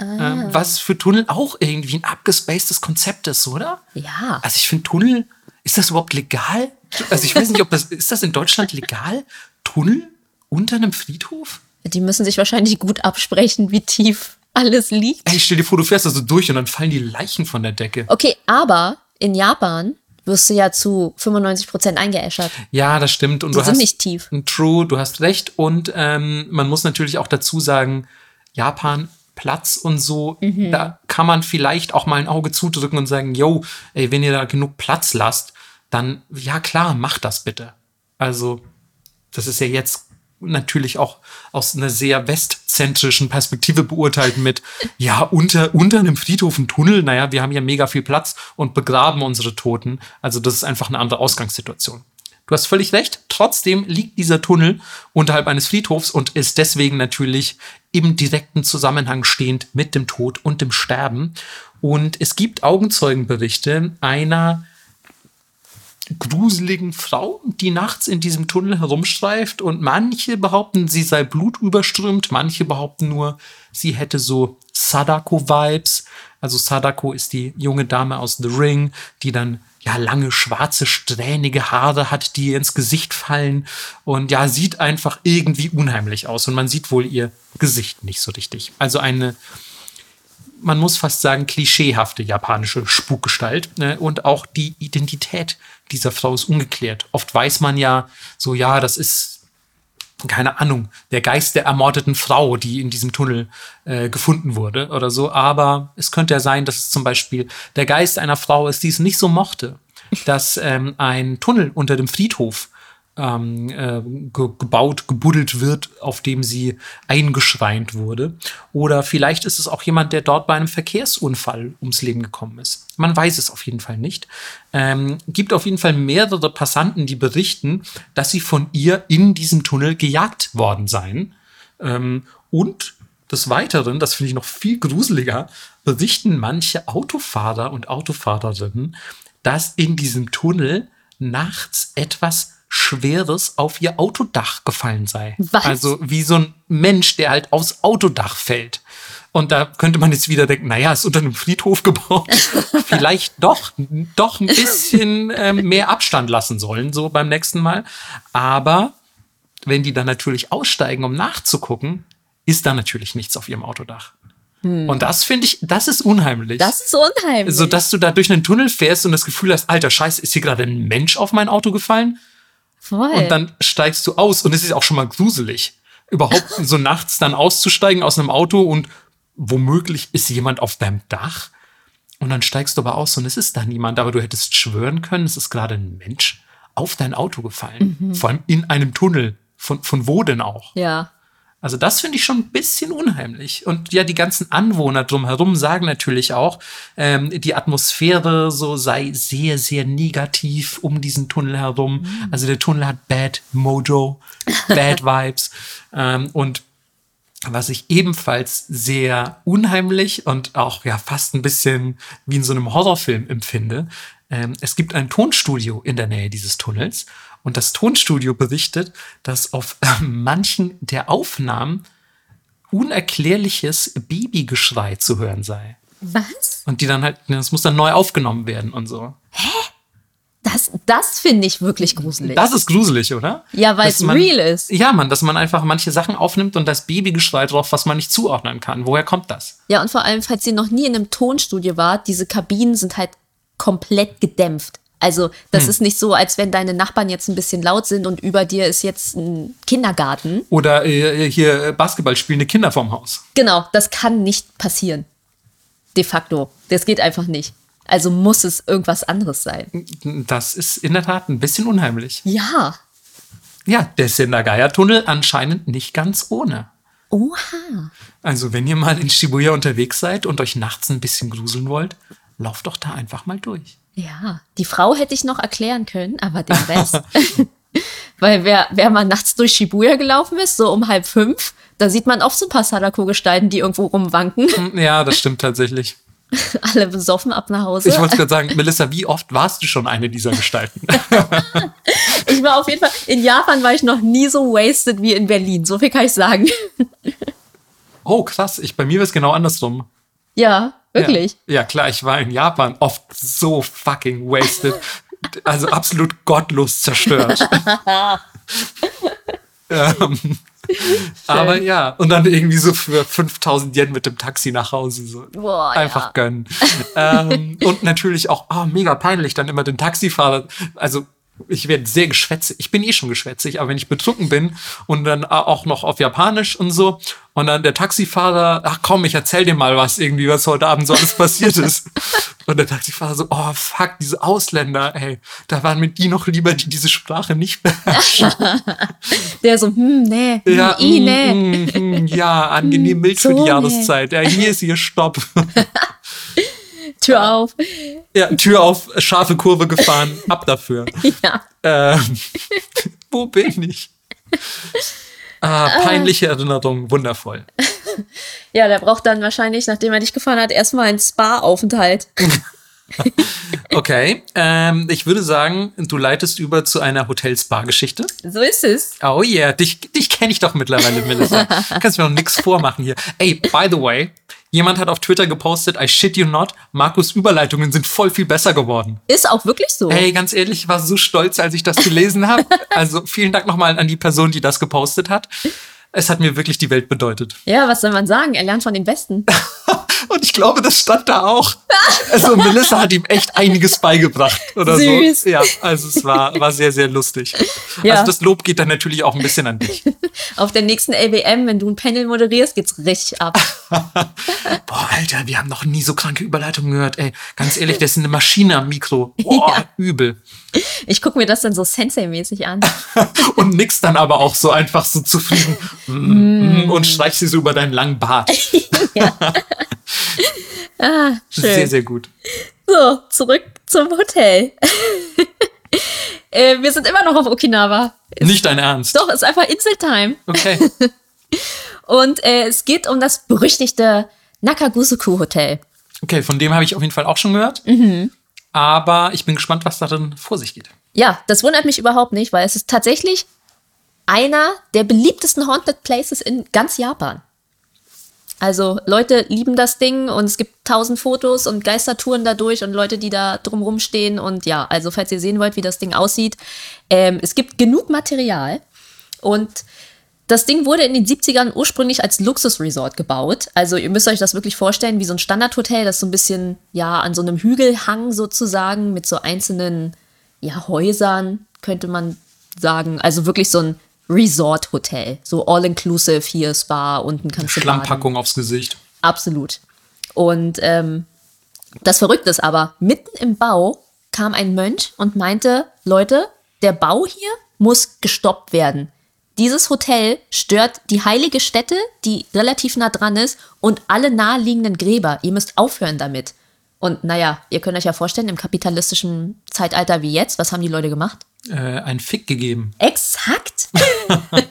Ähm, was für Tunnel auch irgendwie ein abgespacedes Konzept ist, oder? Ja. Also ich finde Tunnel, ist das überhaupt legal? Also ich weiß nicht, ob das, ist das in Deutschland legal? Tunnel unter einem Friedhof? Die müssen sich wahrscheinlich gut absprechen, wie tief alles liegt. Ey, stell dir vor, du fährst da so durch und dann fallen die Leichen von der Decke. Okay, aber in Japan wirst du ja zu 95% eingeäschert. Ja, das stimmt. Und Die du sind hast, nicht tief. True, du hast recht. Und ähm, man muss natürlich auch dazu sagen, Japan, Platz und so, Mhm. da kann man vielleicht auch mal ein Auge zudrücken und sagen, yo, ey, wenn ihr da genug Platz lasst, dann, ja klar, macht das bitte. Also, das ist ja jetzt natürlich auch aus einer sehr westzentrischen Perspektive beurteilt mit, ja, unter, unter einem Friedhof ein Tunnel, naja, wir haben ja mega viel Platz und begraben unsere Toten. Also das ist einfach eine andere Ausgangssituation. Du hast völlig recht, trotzdem liegt dieser Tunnel unterhalb eines Friedhofs und ist deswegen natürlich im direkten Zusammenhang stehend mit dem Tod und dem Sterben. Und es gibt Augenzeugenberichte einer gruseligen Frau, die nachts in diesem Tunnel herumstreift und manche behaupten, sie sei blutüberströmt, manche behaupten nur, sie hätte so Sadako-Vibes. Also Sadako ist die junge Dame aus The Ring, die dann ja lange schwarze strähnige Haare hat, die ihr ins Gesicht fallen und ja sieht einfach irgendwie unheimlich aus und man sieht wohl ihr Gesicht nicht so richtig. Also eine man muss fast sagen, klischeehafte japanische Spukgestalt. Ne? Und auch die Identität dieser Frau ist ungeklärt. Oft weiß man ja so, ja, das ist, keine Ahnung, der Geist der ermordeten Frau, die in diesem Tunnel äh, gefunden wurde oder so. Aber es könnte ja sein, dass es zum Beispiel der Geist einer Frau ist, die es nicht so mochte, dass ähm, ein Tunnel unter dem Friedhof ähm, äh, ge gebaut, gebuddelt wird, auf dem sie eingeschreint wurde. Oder vielleicht ist es auch jemand, der dort bei einem Verkehrsunfall ums Leben gekommen ist. Man weiß es auf jeden Fall nicht. Ähm, gibt auf jeden Fall mehrere Passanten, die berichten, dass sie von ihr in diesem Tunnel gejagt worden seien. Ähm, und des Weiteren, das finde ich noch viel gruseliger, berichten manche Autofahrer und Autofahrerinnen, dass in diesem Tunnel nachts etwas Schweres auf ihr Autodach gefallen sei. Was? Also wie so ein Mensch, der halt aufs Autodach fällt. Und da könnte man jetzt wieder denken, naja, ist unter einem Friedhof gebaut. Vielleicht doch, doch ein bisschen ähm, mehr Abstand lassen sollen, so beim nächsten Mal. Aber wenn die dann natürlich aussteigen, um nachzugucken, ist da natürlich nichts auf ihrem Autodach. Und das finde ich, das ist unheimlich. Das ist unheimlich. so dass du da durch einen Tunnel fährst und das Gefühl hast, alter Scheiße, ist hier gerade ein Mensch auf mein Auto gefallen? Voll. Und dann steigst du aus und es ist auch schon mal gruselig, überhaupt so nachts dann auszusteigen aus einem Auto und womöglich ist jemand auf deinem Dach und dann steigst du aber aus und es ist da niemand, aber du hättest schwören können, es ist gerade ein Mensch auf dein Auto gefallen, vor allem in einem Tunnel. Von, von wo denn auch? ja. Also das finde ich schon ein bisschen unheimlich. Und ja, die ganzen Anwohner drumherum sagen natürlich auch, ähm, die Atmosphäre so sei sehr, sehr negativ um diesen Tunnel herum. Also der Tunnel hat Bad Mojo, Bad Vibes. Ähm, und was ich ebenfalls sehr unheimlich und auch ja fast ein bisschen wie in so einem Horrorfilm empfinde, ähm, es gibt ein Tonstudio in der Nähe dieses Tunnels und das Tonstudio berichtet, dass auf manchen der Aufnahmen unerklärliches Babygeschrei zu hören sei. Was? Und die dann halt, das muss dann neu aufgenommen werden und so. Das, das finde ich wirklich gruselig. Das ist gruselig, oder? Ja, weil es man- real ist. Ja, Mann, dass man einfach manche Sachen aufnimmt und das Babygeschrei drauf, was man nicht zuordnen kann. Woher kommt das? Ja, und vor allem, falls ihr noch nie in einem Tonstudio wart, diese Kabinen sind halt komplett gedämpft. Also, das Hm. ist nicht so, als wenn deine Nachbarn jetzt ein bisschen laut sind und über dir ist jetzt ein Kindergarten. Oder äh, hier äh, Basketball spielende Kinder vorm Haus. Genau, das kann nicht passieren. De facto. Das geht einfach nicht. Also muss es irgendwas anderes sein. Das ist in der Tat ein bisschen unheimlich. Ja. Ja, der Sendagaya-Tunnel anscheinend nicht ganz ohne. Oha. Also, wenn ihr mal in Shibuya unterwegs seid und euch nachts ein bisschen gruseln wollt, lauft doch da einfach mal durch. Ja, die Frau hätte ich noch erklären können, aber den Rest. Weil wer, wer mal nachts durch Shibuya gelaufen ist, so um halb fünf, da sieht man oft so ein paar Sadako-Gestalten, die irgendwo rumwanken. Hm, Ja, das stimmt tatsächlich. Alle besoffen ab nach Hause. Ich wollte gerade sagen, Melissa, wie oft warst du schon eine dieser Gestalten? Ich war auf jeden Fall, in Japan war ich noch nie so wasted wie in Berlin. So viel kann ich sagen. Oh, krass. Ich, bei mir war es genau andersrum. Ja, wirklich. Ja. ja, klar, ich war in Japan oft so fucking wasted. Also absolut gottlos zerstört. ähm, aber ja, und dann irgendwie so für 5000 Yen mit dem Taxi nach Hause. So. Boah, Einfach ja. gönnen. ähm, und natürlich auch, oh, mega peinlich, dann immer den Taxifahrer. Also ich werde sehr geschwätzig. Ich bin eh schon geschwätzig, aber wenn ich betrunken bin und dann auch noch auf Japanisch und so und dann der Taxifahrer, ach komm, ich erzähl dir mal was irgendwie, was heute Abend so alles passiert ist. Und der Taxifahrer so, oh fuck, diese Ausländer, ey, da waren mir die noch lieber, die diese Sprache nicht beherrschen. Der so, hm, nee, hm, ja, i, mm, nee. mm, mm, ja, angenehm mild für die nee. Jahreszeit. Ja, hier ist ihr Stopp. Tür auf. Ja, Tür auf, scharfe Kurve gefahren, ab dafür. Ja. Ähm, wo bin ich? Ah, peinliche Erinnerung, wundervoll. Ja, der braucht dann wahrscheinlich, nachdem er dich gefahren hat, erstmal einen Spa-Aufenthalt. Okay, ähm, ich würde sagen, du leitest über zu einer Hotel-Spa-Geschichte. So ist es. Oh yeah, dich, dich kenne ich doch mittlerweile, Melissa. Kannst mir noch nichts vormachen hier. Ey, by the way, jemand hat auf Twitter gepostet, I shit you not, Markus' Überleitungen sind voll viel besser geworden. Ist auch wirklich so. Ey, ganz ehrlich, ich war so stolz, als ich das gelesen habe. Also vielen Dank nochmal an die Person, die das gepostet hat. Es hat mir wirklich die Welt bedeutet. Ja, was soll man sagen? Er lernt von den Besten. Und ich glaube, das stand da auch. Also Melissa hat ihm echt einiges beigebracht oder Süß. so. Ja, also es war, war sehr, sehr lustig. Ja. Also das Lob geht dann natürlich auch ein bisschen an dich. Auf der nächsten LWM, wenn du ein Panel moderierst, geht's richtig ab. Boah, Alter, wir haben noch nie so kranke Überleitungen gehört. Ey, ganz ehrlich, das ist eine Maschine am Mikro. Boah, Ja. übel. Ich gucke mir das dann so Sensei-mäßig an. Und nix dann aber auch so einfach so zufrieden mm, mm, und streich sie so über deinen langen Bart. Ah, schön. Sehr, sehr gut. So, zurück zum Hotel. äh, wir sind immer noch auf Okinawa. Nicht dein Ernst. Doch, ist einfach Inseltime. Okay. Und äh, es geht um das berüchtigte Nakagusuku Hotel. Okay, von dem habe ich auf jeden Fall auch schon gehört. Mhm. Aber ich bin gespannt, was darin vor sich geht. Ja, das wundert mich überhaupt nicht, weil es ist tatsächlich einer der beliebtesten Haunted Places in ganz Japan. Also Leute lieben das Ding und es gibt tausend Fotos und Geistertouren dadurch und Leute, die da drumrum stehen. Und ja, also falls ihr sehen wollt, wie das Ding aussieht, ähm, es gibt genug Material und das Ding wurde in den 70ern ursprünglich als Luxusresort gebaut. Also ihr müsst euch das wirklich vorstellen wie so ein Standardhotel, das so ein bisschen ja an so einem Hügelhang sozusagen mit so einzelnen ja, Häusern, könnte man sagen. Also wirklich so ein Resort-Hotel. So all-inclusive hier, Spa, unten kannst du baden. Schlammpackung aufs Gesicht. Absolut. Und ähm, das Verrückte ist aber, mitten im Bau kam ein Mönch und meinte, Leute, der Bau hier muss gestoppt werden. Dieses Hotel stört die heilige Stätte, die relativ nah dran ist, und alle naheliegenden Gräber. Ihr müsst aufhören damit. Und naja, ihr könnt euch ja vorstellen, im kapitalistischen Zeitalter wie jetzt, was haben die Leute gemacht? Äh, ein Fick gegeben. Exakt.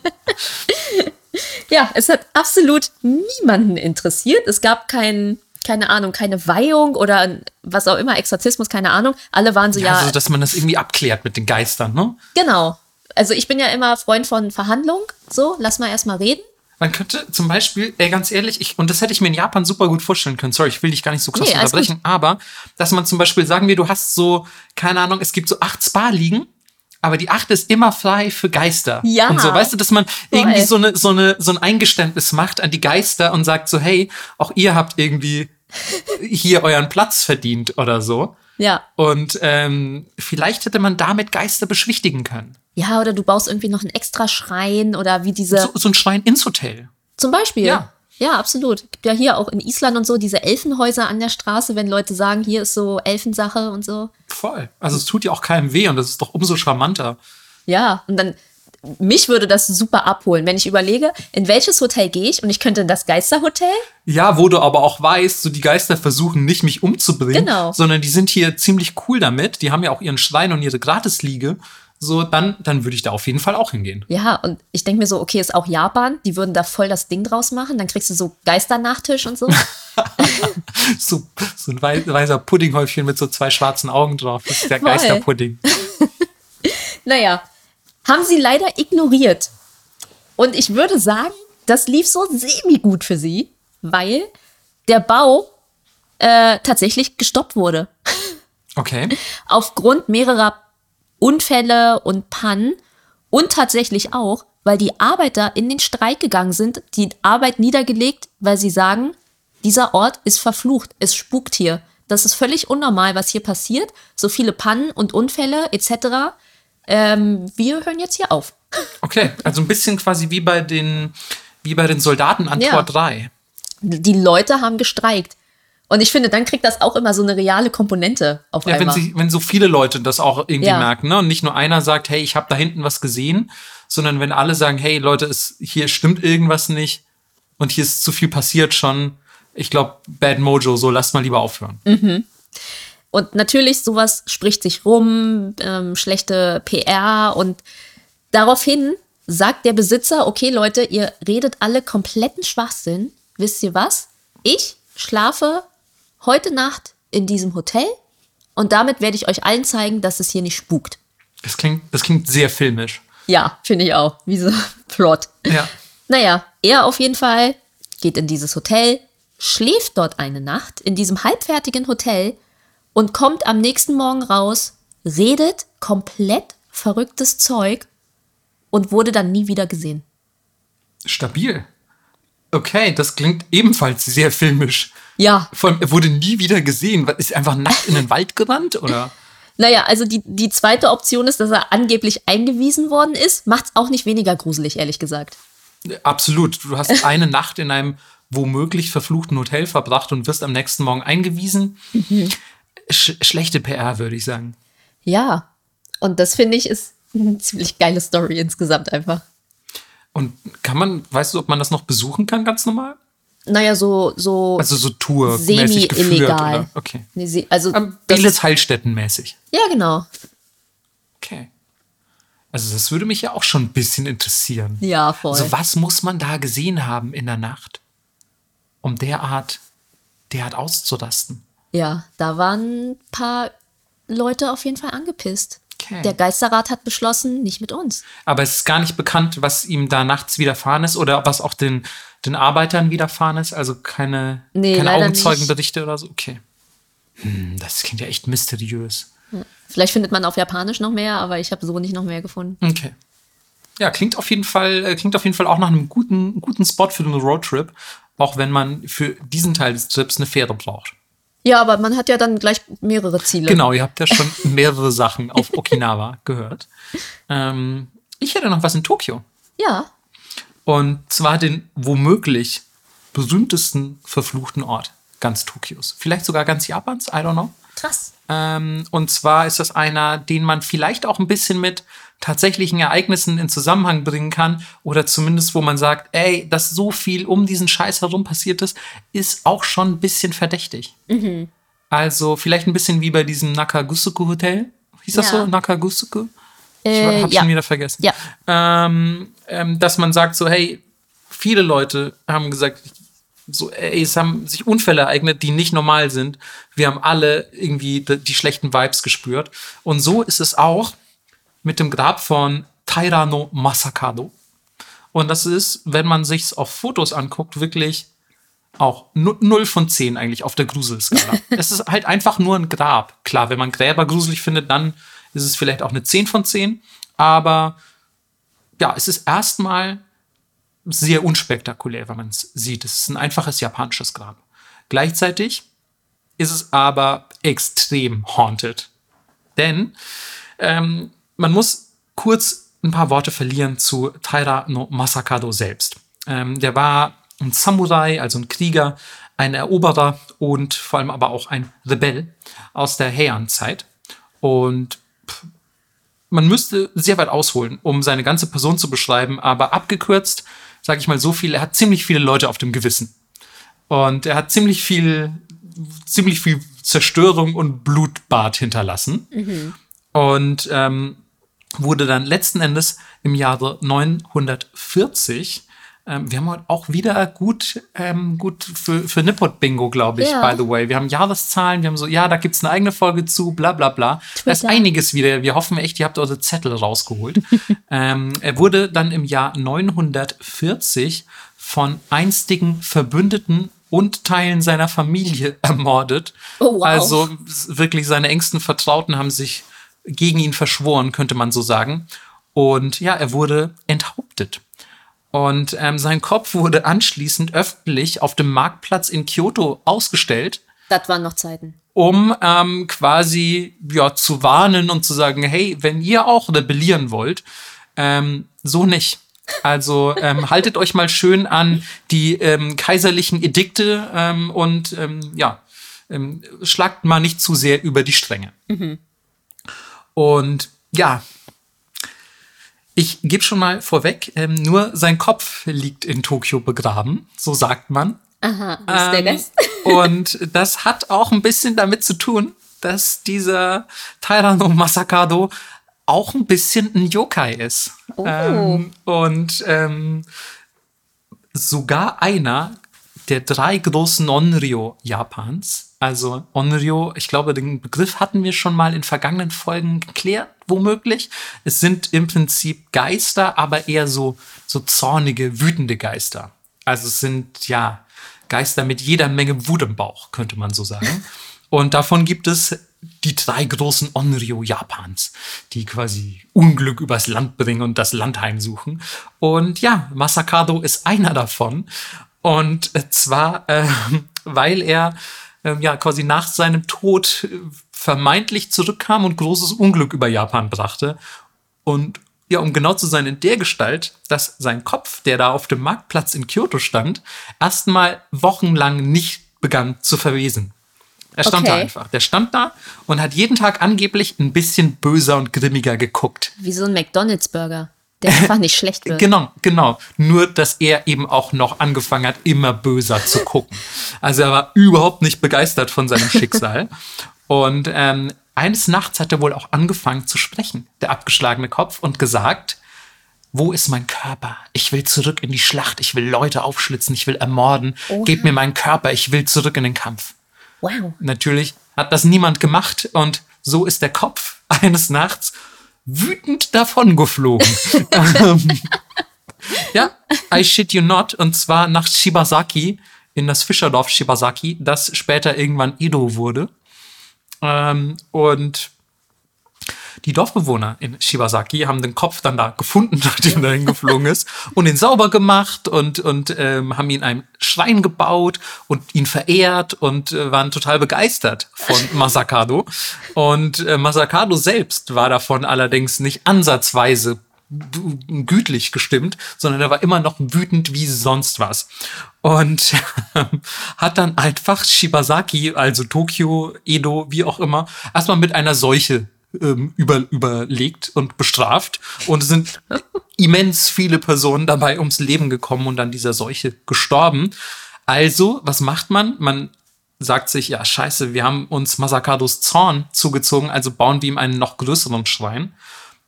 ja, es hat absolut niemanden interessiert. Es gab kein, keine Ahnung, keine Weihung oder was auch immer, Exorzismus, keine Ahnung. Alle waren so, Ja, ja, also, dass man das irgendwie abklärt mit den Geistern, ne? genau. Also ich bin ja immer Freund von Verhandlung. So, lass mal erstmal reden. Man könnte zum Beispiel, ey, ganz ehrlich, ich, und das hätte ich mir in Japan super gut vorstellen können. Sorry, ich will dich gar nicht so krass Nee, unterbrechen, aber dass man zum Beispiel, sagen wir, du hast so, keine Ahnung, es gibt so acht Spa-Liegen, aber die achte ist immer frei für Geister. Ja. Und so, weißt du, dass man irgendwie Voll. so, eine, so, eine, so ein Eingeständnis macht an die Geister und sagt so, hey, auch ihr habt irgendwie hier euren Platz verdient oder so. Ja. Und ähm, vielleicht hätte man damit Geister beschwichtigen können. Ja, oder du baust irgendwie noch einen extra Schrein oder wie diese. So, so ein Schwein ins Hotel. Zum Beispiel. Ja. Ja, absolut. Gibt ja hier auch in Island und so diese Elfenhäuser an der Straße, wenn Leute sagen, hier ist so Elfensache und so. Voll. Also es tut ja auch keinem weh und das ist doch umso charmanter. Ja, und dann, mich würde das super abholen, wenn ich überlege, in welches Hotel gehe ich und ich könnte in das Geisterhotel? Ja, wo du aber auch weißt, so die Geister versuchen nicht mich umzubringen, Genau. sondern die sind hier ziemlich cool damit. Die haben ja auch ihren Schrein und ihre Gratisliege. So, dann, dann würde ich da auf jeden Fall auch hingehen. Ja, und ich denke mir so, okay, ist auch Japan, die würden da voll das Ding draus machen, dann kriegst du so Geisternachtisch und so. So, so ein wei- weißer Puddinghäufchen mit so zwei schwarzen Augen drauf. Das ist der Voll. Geisterpudding. naja, haben sie leider ignoriert. Und ich würde sagen, das lief so semi-gut für sie, weil der Bau äh, tatsächlich gestoppt wurde. Okay. Aufgrund mehrerer Unfälle und Pannen und tatsächlich auch, weil die Arbeiter in den Streik gegangen sind, die Arbeit niedergelegt, weil sie sagen, dieser Ort ist verflucht, es spukt hier. Das ist völlig unnormal, was hier passiert. So viele Pannen und Unfälle etc. Ähm, wir hören jetzt hier auf. Okay. Also ein bisschen quasi wie bei den, wie bei den Soldaten an Ja. Tor 3. Die Leute haben gestreikt. Und ich finde, dann kriegt das auch immer so eine reale Komponente auf Ja, wenn, einmal. sie, wenn so viele Leute das auch irgendwie Ja. merken, ne? Und nicht nur einer sagt, hey, ich habe da hinten was gesehen, sondern wenn alle sagen, hey, Leute, es, hier stimmt irgendwas nicht und hier ist zu viel passiert schon. Ich glaube, Bad Mojo, so lasst mal lieber aufhören. Und natürlich, sowas spricht sich rum, ähm, schlechte PR und daraufhin sagt der Besitzer, okay Leute, ihr redet alle kompletten Schwachsinn. Wisst ihr was? Ich schlafe heute Nacht in diesem Hotel und damit werde ich euch allen zeigen, dass es hier nicht spukt. Das klingt, das klingt sehr filmisch. Ja, finde ich auch. Wie so Plot. Ja. Naja, er auf jeden Fall geht in dieses Hotel, schläft dort eine Nacht in diesem halbfertigen Hotel und kommt am nächsten Morgen raus, redet komplett verrücktes Zeug und wurde dann nie wieder gesehen. Stabil. Okay, das klingt ebenfalls sehr filmisch. Ja, Vor allem, er wurde nie wieder gesehen. Ist er einfach nackt in den Wald gerannt? Oder? naja, also die, die zweite Option ist, dass er angeblich eingewiesen worden ist. Macht's auch nicht weniger gruselig, ehrlich gesagt. Absolut. Du hast eine Nacht in einem womöglich verfluchten Hotel verbracht und wirst am nächsten Morgen eingewiesen. Sch schlechte PR, würde ich sagen. Ja, und das finde ich ist eine ziemlich geile Story insgesamt einfach. Und kann man, weißt du, ob man das noch besuchen kann, ganz normal? Naja, so, so Also so geführt, semi-illegal. Okay. Nee, also, ist, Heilstätten-mäßig. ja, genau. Okay. Also das würde mich ja auch schon ein bisschen interessieren. Ja, voll. Also was muss man da gesehen haben in der Nacht, um derart, derart auszurasten? Ja, da waren ein paar Leute auf jeden Fall angepisst. Okay. Der Geisterrat hat beschlossen, nicht mit uns. Aber es ist gar nicht bekannt, was ihm da nachts widerfahren ist oder was auch den, den Arbeitern widerfahren ist. Also keine, Nee, keine Augenzeugenberichte oder so. Okay. Hm, das klingt ja echt mysteriös. Vielleicht findet man auf Japanisch noch mehr, aber ich habe so nicht noch mehr gefunden. Okay. Ja, klingt auf jeden Fall, äh, klingt auf jeden Fall auch nach einem guten, guten Spot für den Roadtrip, auch wenn man für diesen Teil des Trips eine Fähre braucht. Ja, aber man hat ja dann gleich mehrere Ziele. Genau, ihr habt ja schon mehrere Sachen auf Okinawa gehört. Ähm, ich hätte noch was in Tokio. Ja, Und zwar den womöglich berühmtesten verfluchten Ort ganz Tokios. Vielleicht sogar ganz Japans, I don't know. krass. Ähm, und zwar ist das einer, den man vielleicht auch ein bisschen mit tatsächlichen Ereignissen in Zusammenhang bringen kann oder zumindest, wo man sagt, ey, dass so viel um diesen Scheiß herum passiert ist, ist auch schon ein bisschen verdächtig. Also vielleicht ein bisschen wie bei diesem Nakagusuku Hotel. Hieß das Ja. so? Nakagusuku? Ich Äh, habe ja. schon wieder vergessen. Ja. Ähm, ähm, dass man sagt so, hey, viele Leute haben gesagt, So, ey, es haben sich Unfälle ereignet, die nicht normal sind. Wir haben alle irgendwie die, die schlechten Vibes gespürt. Und so ist es auch mit dem Grab von Taira no Masakado. Und das ist, wenn man sich's auf Fotos anguckt, wirklich auch 0 von 10 eigentlich auf der Gruselskala. es ist halt einfach nur ein Grab. Klar, wenn man Gräber gruselig findet, dann ist es vielleicht auch eine 10 von 10. Aber ja, es ist erstmal sehr unspektakulär, wenn man es sieht. Es ist ein einfaches japanisches Grab. Gleichzeitig ist es aber extrem haunted. Denn ähm, man muss kurz ein paar Worte verlieren zu Taira no Masakado selbst. Ähm, der war ein Samurai, also ein Krieger, ein Eroberer und vor allem aber auch ein Rebell aus der Heian-Zeit. Und man müsste sehr weit ausholen, um seine ganze Person zu beschreiben, aber abgekürzt, sage ich mal so viel, er hat ziemlich viele Leute auf dem Gewissen. Und er hat ziemlich viel, ziemlich viel Zerstörung und Blutbad hinterlassen. Mhm. Und ähm, wurde dann letzten Endes im Jahre 940 ähm, wir haben heute auch wieder gut, ähm, gut für, für Nippot-Bingo, glaube ich, ja. by the way. Wir haben Jahreszahlen, wir haben so, ja, da gibt es eine eigene Folge zu, bla bla bla. Da ist einiges wieder. Wir hoffen echt, ihr habt eure Zettel rausgeholt. ähm, er wurde dann im Jahr 940 von einstigen Verbündeten und Teilen seiner Familie ermordet. Oh, wow. Also wirklich seine engsten Vertrauten haben sich gegen ihn verschworen, könnte man so sagen. Und ja, er wurde enthauptet. Und ähm, sein Kopf wurde anschließend öffentlich auf dem Marktplatz in Kyoto ausgestellt. Das waren noch Zeiten. Um ähm, quasi ja, zu warnen und zu sagen, hey, wenn ihr auch rebellieren wollt, ähm, so nicht. Also ähm, haltet euch mal schön an die ähm, kaiserlichen Edikte ähm, und ähm, ja, ähm, schlagt mal nicht zu sehr über die Stränge. Mhm. Und ja, ich gebe schon mal vorweg, ähm, nur sein Kopf liegt in Tokio begraben, so sagt man. Aha, ist der? Ähm, und das hat auch ein bisschen damit zu tun, dass dieser Tairano Masakado auch ein bisschen ein Yokai ist. Oh. Ähm, und ähm, sogar einer der drei großen Onryo Japans. Also Onryo, ich glaube, den Begriff hatten wir schon mal in vergangenen Folgen geklärt, womöglich. Es sind im Prinzip Geister, aber eher so, so zornige, wütende Geister. Also es sind ja Geister mit jeder Menge Wut im Bauch, könnte man so sagen. Und davon gibt es die drei großen Onryo Japans, die quasi Unglück übers Land bringen und das Land heimsuchen. Und ja, Masakado ist einer davon. Und zwar, äh, weil er äh, ja quasi nach seinem Tod vermeintlich zurückkam und großes Unglück über Japan brachte. Und ja, um genau zu sein, in der Gestalt, dass sein Kopf, der da auf dem Marktplatz in Kyoto stand, erstmal wochenlang nicht begann zu verwesen. Er stand okay. da einfach. Der stand da und hat jeden Tag angeblich ein bisschen böser und grimmiger geguckt. Wie so ein McDonalds-Burger der einfach nicht schlecht wird. Genau, genau. Nur, dass er eben auch noch angefangen hat, immer böser zu gucken. Also er war überhaupt nicht begeistert von seinem Schicksal. Und ähm, eines Nachts hat er wohl auch angefangen zu sprechen, der abgeschlagene Kopf, und gesagt, wo ist mein Körper? Ich will zurück in die Schlacht, ich will Leute aufschlitzen, ich will ermorden. Oha. Gebt mir meinen Körper, ich will zurück in den Kampf. Wow. Natürlich hat das niemand gemacht und so ist der Kopf eines Nachts wütend davongeflogen. Ja, I shit you not. Und zwar nach Shibasaki, in das Fischerdorf Shibasaki, das später irgendwann Edo wurde. Ähm, und die Dorfbewohner in Shibasaki haben den Kopf dann da gefunden, nachdem er hingeflogen ist, und ihn sauber gemacht und, und ähm, haben ihn einem Schrein gebaut und ihn verehrt und äh, waren total begeistert von Masakado. Und äh, Masakado selbst war davon allerdings nicht ansatzweise gütlich gestimmt, sondern er war immer noch wütend wie sonst was. Und hat dann einfach Shibasaki, also Tokio, Edo, wie auch immer, erstmal mit einer Seuche ähm, über, überlegt und bestraft. Und es sind immens viele Personen dabei ums Leben gekommen und an dieser Seuche gestorben. Also, was macht man? Man sagt sich, ja, scheiße, wir haben uns Masakados Zorn zugezogen, also bauen wir ihm einen noch größeren Schrein.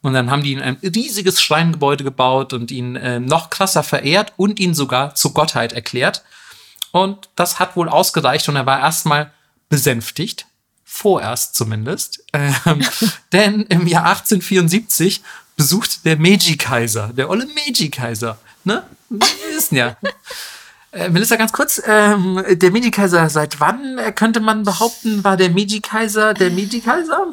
Und dann haben die ihn ein riesiges Schreingebäude gebaut und ihn äh, noch krasser verehrt und ihn sogar zur Gottheit erklärt. Und das hat wohl ausgereicht und er war erstmal besänftigt. Vorerst zumindest. Ähm, denn im Jahr 1874 besucht der Meiji-Kaiser, der olle Meiji-Kaiser, ne? Wir wissen ja. Äh, Melissa, ganz kurz, ähm, der Meiji-Kaiser, seit wann äh, könnte man behaupten, war der Meiji-Kaiser der Meiji-Kaiser?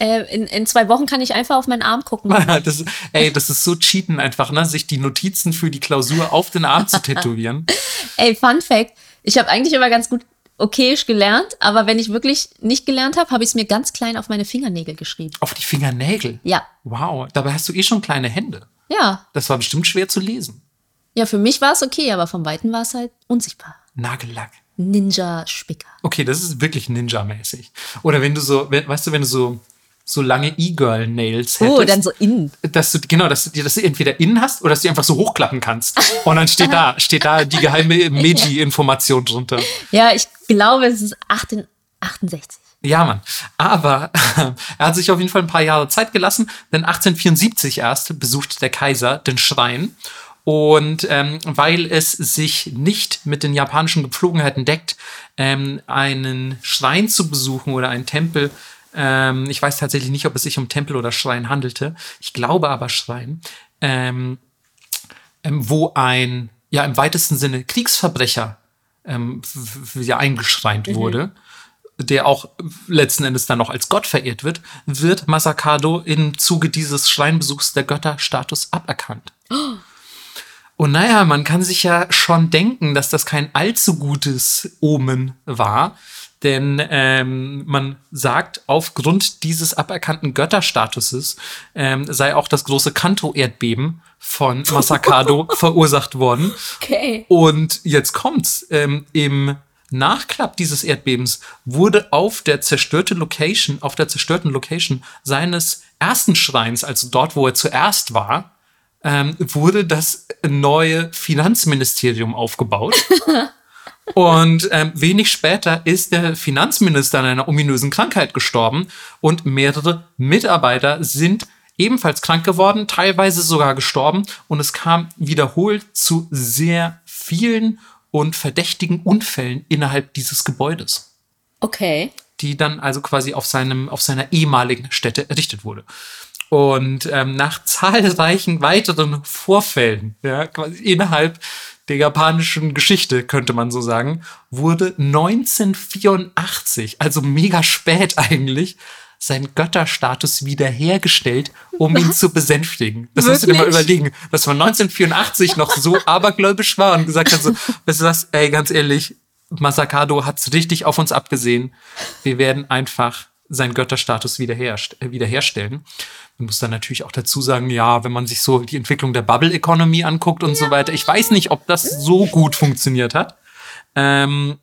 Äh, in, in zwei Wochen kann ich einfach auf meinen Arm gucken. das, ey, das ist so cheaten einfach, ne? Sich die Notizen für die Klausur auf den Arm zu tätowieren. Ey, Fun Fact, ich habe eigentlich immer ganz gut okayisch gelernt, aber wenn ich wirklich nicht gelernt habe, habe ich es mir ganz klein auf meine Fingernägel geschrieben. Auf die Fingernägel? Ja. Wow, dabei hast du eh schon kleine Hände. Ja. Das war bestimmt schwer zu lesen. Ja, für mich war es okay, aber vom Weiten war es halt unsichtbar. Nagellack. Ninja-Spicker. Okay, das ist wirklich Ninja-mäßig. Oder wenn du so, weißt du, wenn du so so lange E-Girl-Nails hättest. Oh, dann so innen. Dass du, genau, dass du, dass du entweder innen hast oder dass du die einfach so hochklappen kannst. Und dann steht da, steht da die geheime Meiji-Information drunter. Ja, ich glaube, es ist 68. Ja, Mann. Aber er hat sich auf jeden Fall ein paar Jahre Zeit gelassen, denn 1874 erst besucht der Kaiser den Schrein. Und ähm, weil es sich nicht mit den japanischen Gepflogenheiten deckt, ähm, einen Schrein zu besuchen oder einen Tempel ähm, ich weiß tatsächlich nicht, ob es sich um Tempel oder Schrein handelte. Ich glaube aber Schrein. Ähm, ähm, wo ein, ja, im weitesten Sinne Kriegsverbrecher ähm, ja, eingeschreint mhm. wurde, der auch letzten Endes dann noch als Gott verehrt wird, wird Masakado im Zuge dieses Schreinbesuchs der Götterstatus aberkannt. Oh. Und naja, man kann sich ja schon denken, dass das kein allzu gutes Omen war, denn ähm, man sagt, aufgrund dieses aberkannten Götterstatuses ähm, sei auch das große Kanto-Erdbeben von Masakado verursacht worden. Okay. Und jetzt kommt's. Ähm, Im Nachklapp dieses Erdbebens wurde auf der zerstörten Location, auf der zerstörten Location seines ersten Schreins, also dort, wo er zuerst war, ähm, wurde das neue Finanzministerium aufgebaut. Und ähm, wenig später ist der Finanzminister an einer ominösen Krankheit gestorben und mehrere Mitarbeiter sind ebenfalls krank geworden, teilweise sogar gestorben und es kam wiederholt zu sehr vielen und verdächtigen Unfällen innerhalb dieses Gebäudes. Okay. Die dann also quasi auf, seinem, auf seiner ehemaligen Stätte errichtet wurde. Und ähm, nach zahlreichen weiteren Vorfällen, ja, quasi innerhalb der japanischen Geschichte, könnte man so sagen, wurde 1984, also mega spät eigentlich, sein Götterstatus wiederhergestellt, um Was? ihn zu besänftigen. Das Wirklich? musst du dir mal überlegen, dass man 1984 noch so abergläubisch war und gesagt hat so, weißt du was, ey, ganz ehrlich, Masakado hat's richtig auf uns abgesehen. Wir werden einfach seinen Götterstatus wiederherst wiederherstellen. Man muss dann natürlich auch dazu sagen, ja, wenn man sich so die Entwicklung der Bubble Economy anguckt und ja. so weiter, ich weiß nicht, ob das so gut funktioniert hat. Ähm,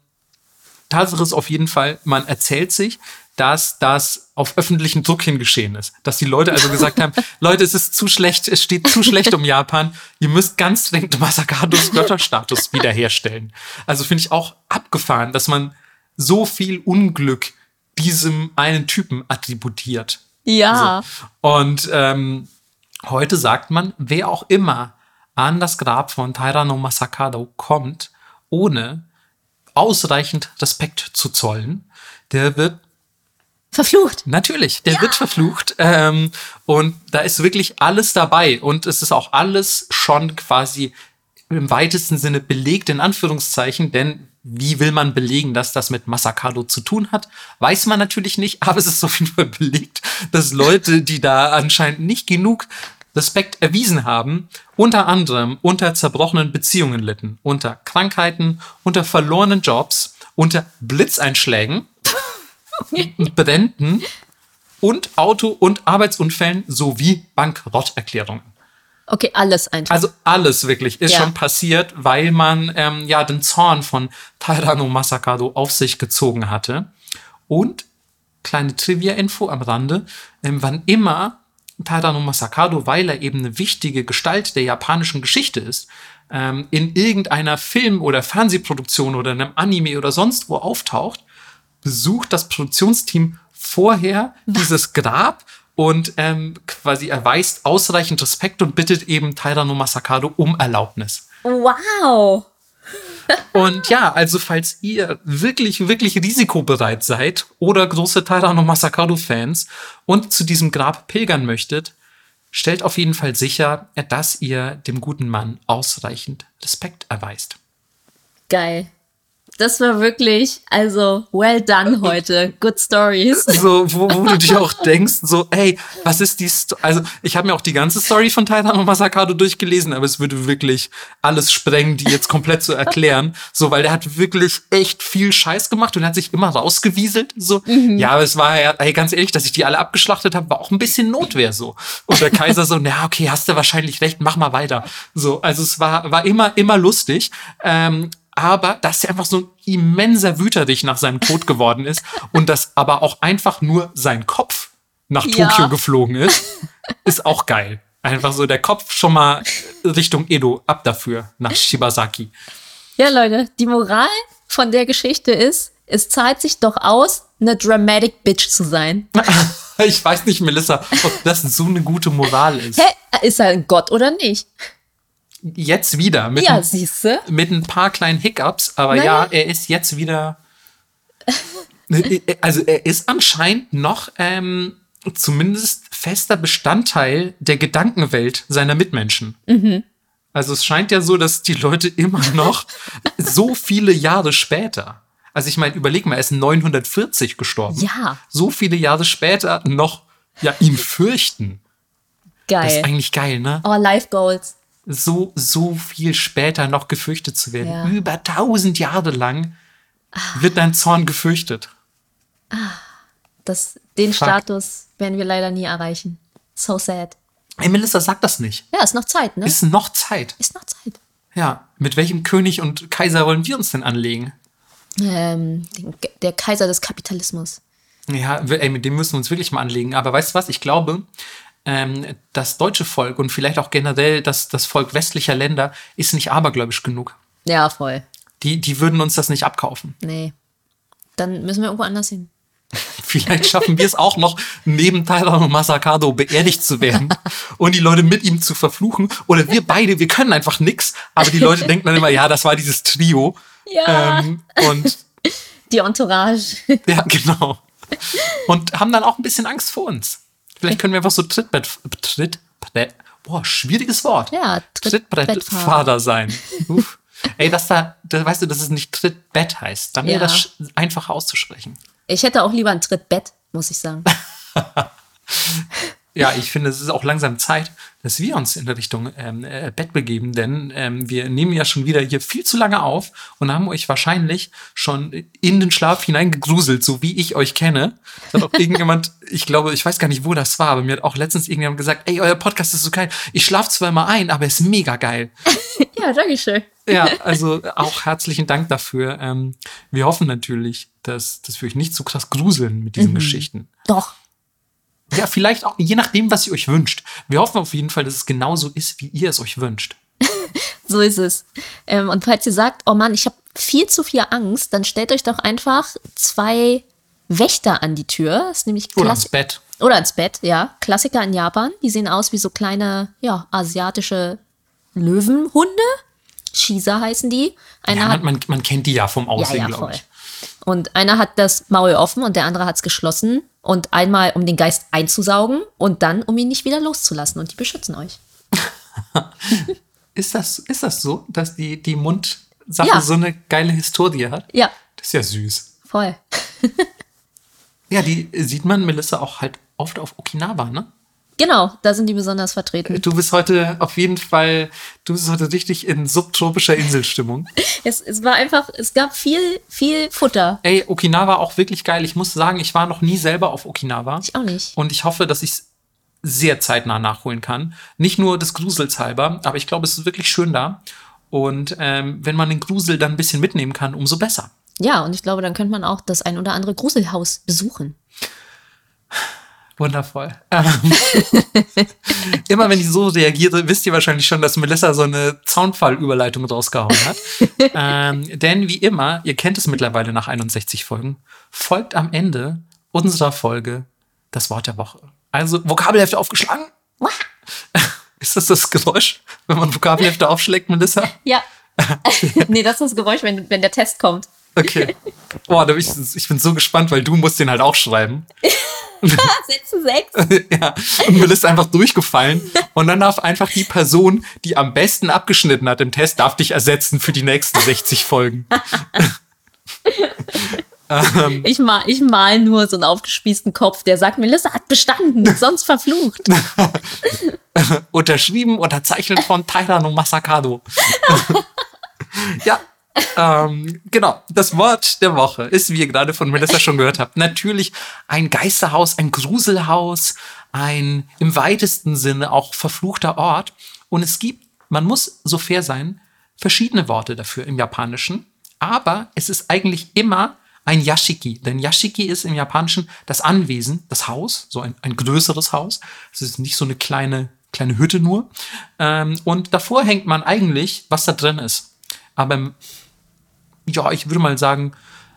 Tatsache ist auf jeden Fall, man erzählt sich, dass das auf öffentlichen Druck hin geschehen ist. Dass die Leute also gesagt haben, Leute, es ist zu schlecht, es steht zu schlecht um Japan. Ihr müsst ganz dringend Masakados Götterstatus wiederherstellen. Also finde ich auch abgefahren, dass man so viel Unglück diesem einen Typen attributiert. Ja. So. Und ähm, heute sagt man, wer auch immer an das Grab von Tairano Masakado kommt, ohne ausreichend Respekt zu zollen, der wird verflucht. Natürlich, der ja. wird verflucht. Ähm, und da ist wirklich alles dabei. Und es ist auch alles schon quasi im weitesten Sinne belegt, in Anführungszeichen, denn wie will man belegen, dass das mit Masakado zu tun hat? Weiß man natürlich nicht, aber es ist auf jeden Fall belegt, dass Leute, die da anscheinend nicht genug Respekt erwiesen haben, unter anderem unter zerbrochenen Beziehungen litten, unter Krankheiten, unter verlorenen Jobs, unter Blitzeinschlägen, Bränden und Auto- und Arbeitsunfällen sowie Bankrotterklärungen. Okay, alles einfach. Also alles wirklich ist ja. schon passiert, weil man ähm, ja den Zorn von Tairano Masakado auf sich gezogen hatte. Und kleine Trivia-Info am Rande, ähm, wann immer Tairano Masakado, weil er eben eine wichtige Gestalt der japanischen Geschichte ist, ähm, in irgendeiner Film- oder Fernsehproduktion oder einem Anime oder sonst wo auftaucht, besucht das Produktionsteam vorher Was? dieses Grab und ähm, quasi erweist ausreichend Respekt und bittet eben Tairano Masakado um Erlaubnis. Wow. Und ja, also falls ihr wirklich, wirklich risikobereit seid oder große Tairano Masakado-Fans und zu diesem Grab pilgern möchtet, stellt auf jeden Fall sicher, dass ihr dem guten Mann ausreichend Respekt erweist. Geil. Das war wirklich, also, well done heute. Good stories. So, wo, wo du dich auch denkst, so, ey, was ist die Sto Also, ich habe mir auch die ganze Story von Titan und Masakado durchgelesen, aber es würde wirklich alles sprengen, die jetzt komplett zu erklären. So, weil der hat wirklich echt viel Scheiß gemacht und hat sich immer rausgewieselt. So, Mhm. ja, aber es war ja, ey, ganz ehrlich, dass ich die alle abgeschlachtet habe, war auch ein bisschen Notwehr so. Und der Kaiser so, na, okay, hast du wahrscheinlich recht, mach mal weiter. So, also es war, war immer, immer lustig. Ähm, aber dass er einfach so ein immenser Wüterich nach seinem Tod geworden ist und dass aber auch einfach nur sein Kopf nach Ja. Tokio geflogen ist, ist auch geil. Einfach so der Kopf schon mal Richtung Edo, ab dafür, nach Shibasaki. Ja, Leute, die Moral von der Geschichte ist, es zahlt sich doch aus, eine dramatic Bitch zu sein. Ich weiß nicht, Melissa, ob das so eine gute Moral ist. Hä? Ist er ein Gott oder nicht? Jetzt wieder, mit, Ja, ein, siehste. mit ein paar kleinen Hiccups, aber Naja. ja, er ist jetzt wieder. Also er ist anscheinend noch ähm, zumindest fester Bestandteil der Gedankenwelt seiner Mitmenschen. Also es scheint ja so, dass die Leute immer noch so viele Jahre später, also ich meine, überleg mal, er ist 940 gestorben. Ja. So viele Jahre später noch ja ihn fürchten. Das ist Geil. eigentlich geil, ne? Oh, Life Goals. So, so viel später noch gefürchtet zu werden. Ja. Über tausend Jahre lang wird dein Zorn gefürchtet. Das, den Fuck. Status werden wir leider nie erreichen. So sad. Ey, Melissa, sag das nicht. Ja, ist noch Zeit, ne? Ist noch Zeit. ist noch Zeit. Ja, mit welchem König und Kaiser wollen wir uns denn anlegen? Ähm, der Kaiser des Kapitalismus. Ja, ey, mit dem müssen wir uns wirklich mal anlegen. Aber weißt du was? Ich glaube, ähm, das deutsche Volk und vielleicht auch generell das, das Volk westlicher Länder ist nicht abergläubisch genug. Ja, voll. Die, die würden uns das nicht abkaufen. Nee. Dann müssen wir irgendwo anders hin. Vielleicht schaffen wir es auch noch, neben Tyler Masakado beerdigt zu werden und die Leute mit ihm zu verfluchen. Oder wir beide, wir können einfach nix, aber die Leute denken dann immer, ja, das war dieses Trio. Ja. Ähm, und Die Entourage. ja, genau. Und haben dann auch ein bisschen Angst vor uns. Vielleicht können wir einfach so Trittbrett, Trittbrett, boah, schwieriges Wort. Ja, Trittbrettfahrer. Sein. Uff. Ey, das da, da, weißt du, dass es nicht Trittbett heißt. Dann wäre Ja. das einfacher auszusprechen. Ich hätte auch lieber ein Trittbett, muss ich sagen. Ja, ich finde, es ist auch langsam Zeit, dass wir uns in der Richtung ähm, äh, Bett begeben, denn ähm, wir nehmen ja schon wieder hier viel zu lange auf und haben euch wahrscheinlich schon in den Schlaf hineingegruselt, so wie ich euch kenne. Hat auch irgendjemand, ich glaube, ich weiß gar nicht, wo das war, aber mir hat auch letztens irgendjemand gesagt, ey, euer Podcast ist so geil. Ich schlafe zwar immer ein, aber es ist mega geil. Ja, danke schön. Ja, also auch herzlichen Dank dafür. Ähm, wir hoffen natürlich, dass, dass wir euch nicht so krass gruseln mit diesen Geschichten. Doch. Ja, vielleicht auch, je nachdem, was ihr euch wünscht. Wir hoffen auf jeden Fall, dass es genauso ist, wie ihr es euch wünscht. So ist es. Ähm, und falls ihr sagt, oh Mann, ich habe viel zu viel Angst, dann stellt euch doch einfach zwei Wächter an die Tür. Das ist nämlich Oder Klass- ans Bett. Oder ans Bett, ja. Klassiker in Japan. Die sehen aus wie so kleine, ja, asiatische Löwenhunde. Shisa heißen die. Einer Ja, man, man, man kennt die ja vom ja, Aussehen, ja, glaube voll. ich. Und einer hat das Maul offen und der andere hat es geschlossen. Und einmal, um den Geist einzusaugen und dann, um ihn nicht wieder loszulassen. Und die beschützen euch. Ist das, ist das so, dass die, die Mundsache Ja. so eine geile Historie hat? Ja, Das ist ja süß. voll. Ja, die sieht man, Melissa, auch halt oft auf Okinawa, ne? Genau, da sind die besonders vertreten. Du bist heute auf jeden Fall, du bist heute richtig in subtropischer Inselstimmung. Es, es war einfach, es gab viel, viel Futter. Ey, Okinawa auch wirklich geil. Ich muss sagen, ich war noch nie selber auf Okinawa. Ich auch nicht. Und ich hoffe, dass ich es sehr zeitnah nachholen kann. Nicht nur des Grusels halber, aber ich glaube, es ist wirklich schön da. Und ähm, wenn man den Grusel dann ein bisschen mitnehmen kann, umso besser. Ja, und ich glaube, dann könnte man auch das ein oder andere Gruselhaus besuchen. Wundervoll. Ähm, immer wenn ich so reagiere, wisst ihr wahrscheinlich schon, dass Melissa so eine Zaunfallüberleitung rausgehauen hat. ähm, denn wie immer, ihr kennt es mittlerweile nach 61 Folgen, folgt am Ende unserer Folge das Wort der Woche. Also Vokabelhefte aufgeschlagen. Ist das das Geräusch, wenn man Vokabelhefte aufschlägt, Melissa? Ja. nee, das ist das Geräusch, wenn, wenn der Test kommt. Okay. Boah, da bin ich, ich bin so gespannt, weil du musst den halt auch schreiben. Sätze sechs. ja. Und Will ist einfach durchgefallen. Und dann darf einfach die Person, die am besten abgeschnitten hat im Test, darf dich ersetzen für die nächsten 60 Folgen. ähm, ich, mal, ich mal nur so einen aufgespießten Kopf, der sagt, Melissa hat bestanden, sonst verflucht. Unterschrieben, unterzeichnet von Tairano Masakado. ja, ähm, genau, das Wort der Woche ist, wie ihr gerade von Melissa schon gehört habt, natürlich ein Geisterhaus, ein Gruselhaus, ein im weitesten Sinne auch verfluchter Ort. Und es gibt, man muss so fair sein, verschiedene Worte dafür im Japanischen. Aber es ist eigentlich immer ein Yashiki. Denn Yashiki ist im Japanischen das Anwesen, das Haus, so ein, ein größeres Haus. Es ist nicht so eine kleine, kleine Hütte nur. Ähm, und davor hängt man eigentlich, was da drin ist. Aber ja, ich würde mal sagen,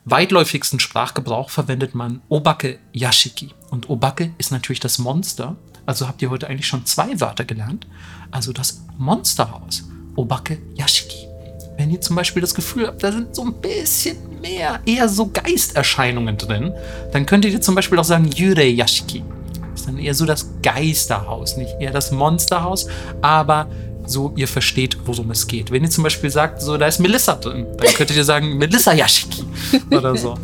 weitläufigsten Sprachgebrauch verwendet man Obake Yashiki. Und Obake ist natürlich das Monster. Also habt ihr heute eigentlich schon zwei Wörter gelernt. Also das Monsterhaus. Obake Yashiki. Wenn ihr zum Beispiel das Gefühl habt, da sind so ein bisschen mehr, eher so Geisterscheinungen drin, dann könntet ihr zum Beispiel auch sagen Yurei Yashiki. Das ist dann eher so das Geisterhaus, nicht eher das Monsterhaus, aber so ihr versteht, worum es geht. Wenn ihr zum Beispiel sagt, so da ist Melissa drin, dann könntet ihr sagen Melissa Yashiki oder so.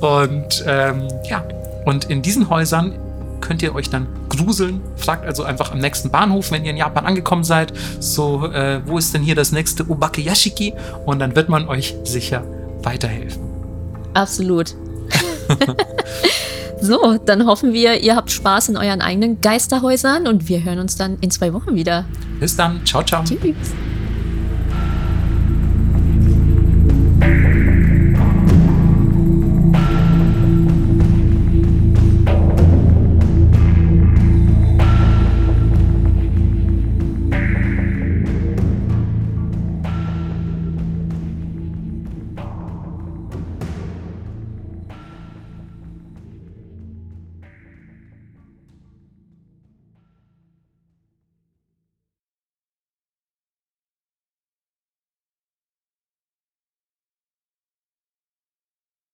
Und ähm, ja, und in diesen Häusern könnt ihr euch dann gruseln. Fragt also einfach am nächsten Bahnhof, wenn ihr in Japan angekommen seid, so, äh, wo ist denn hier das nächste Obake Yashiki? Und dann wird man euch sicher weiterhelfen. Absolut. so, dann hoffen wir, ihr habt Spaß in euren eigenen Geisterhäusern und wir hören uns dann in zwei Wochen wieder. Bis dann. Ciao, ciao. Tschüss.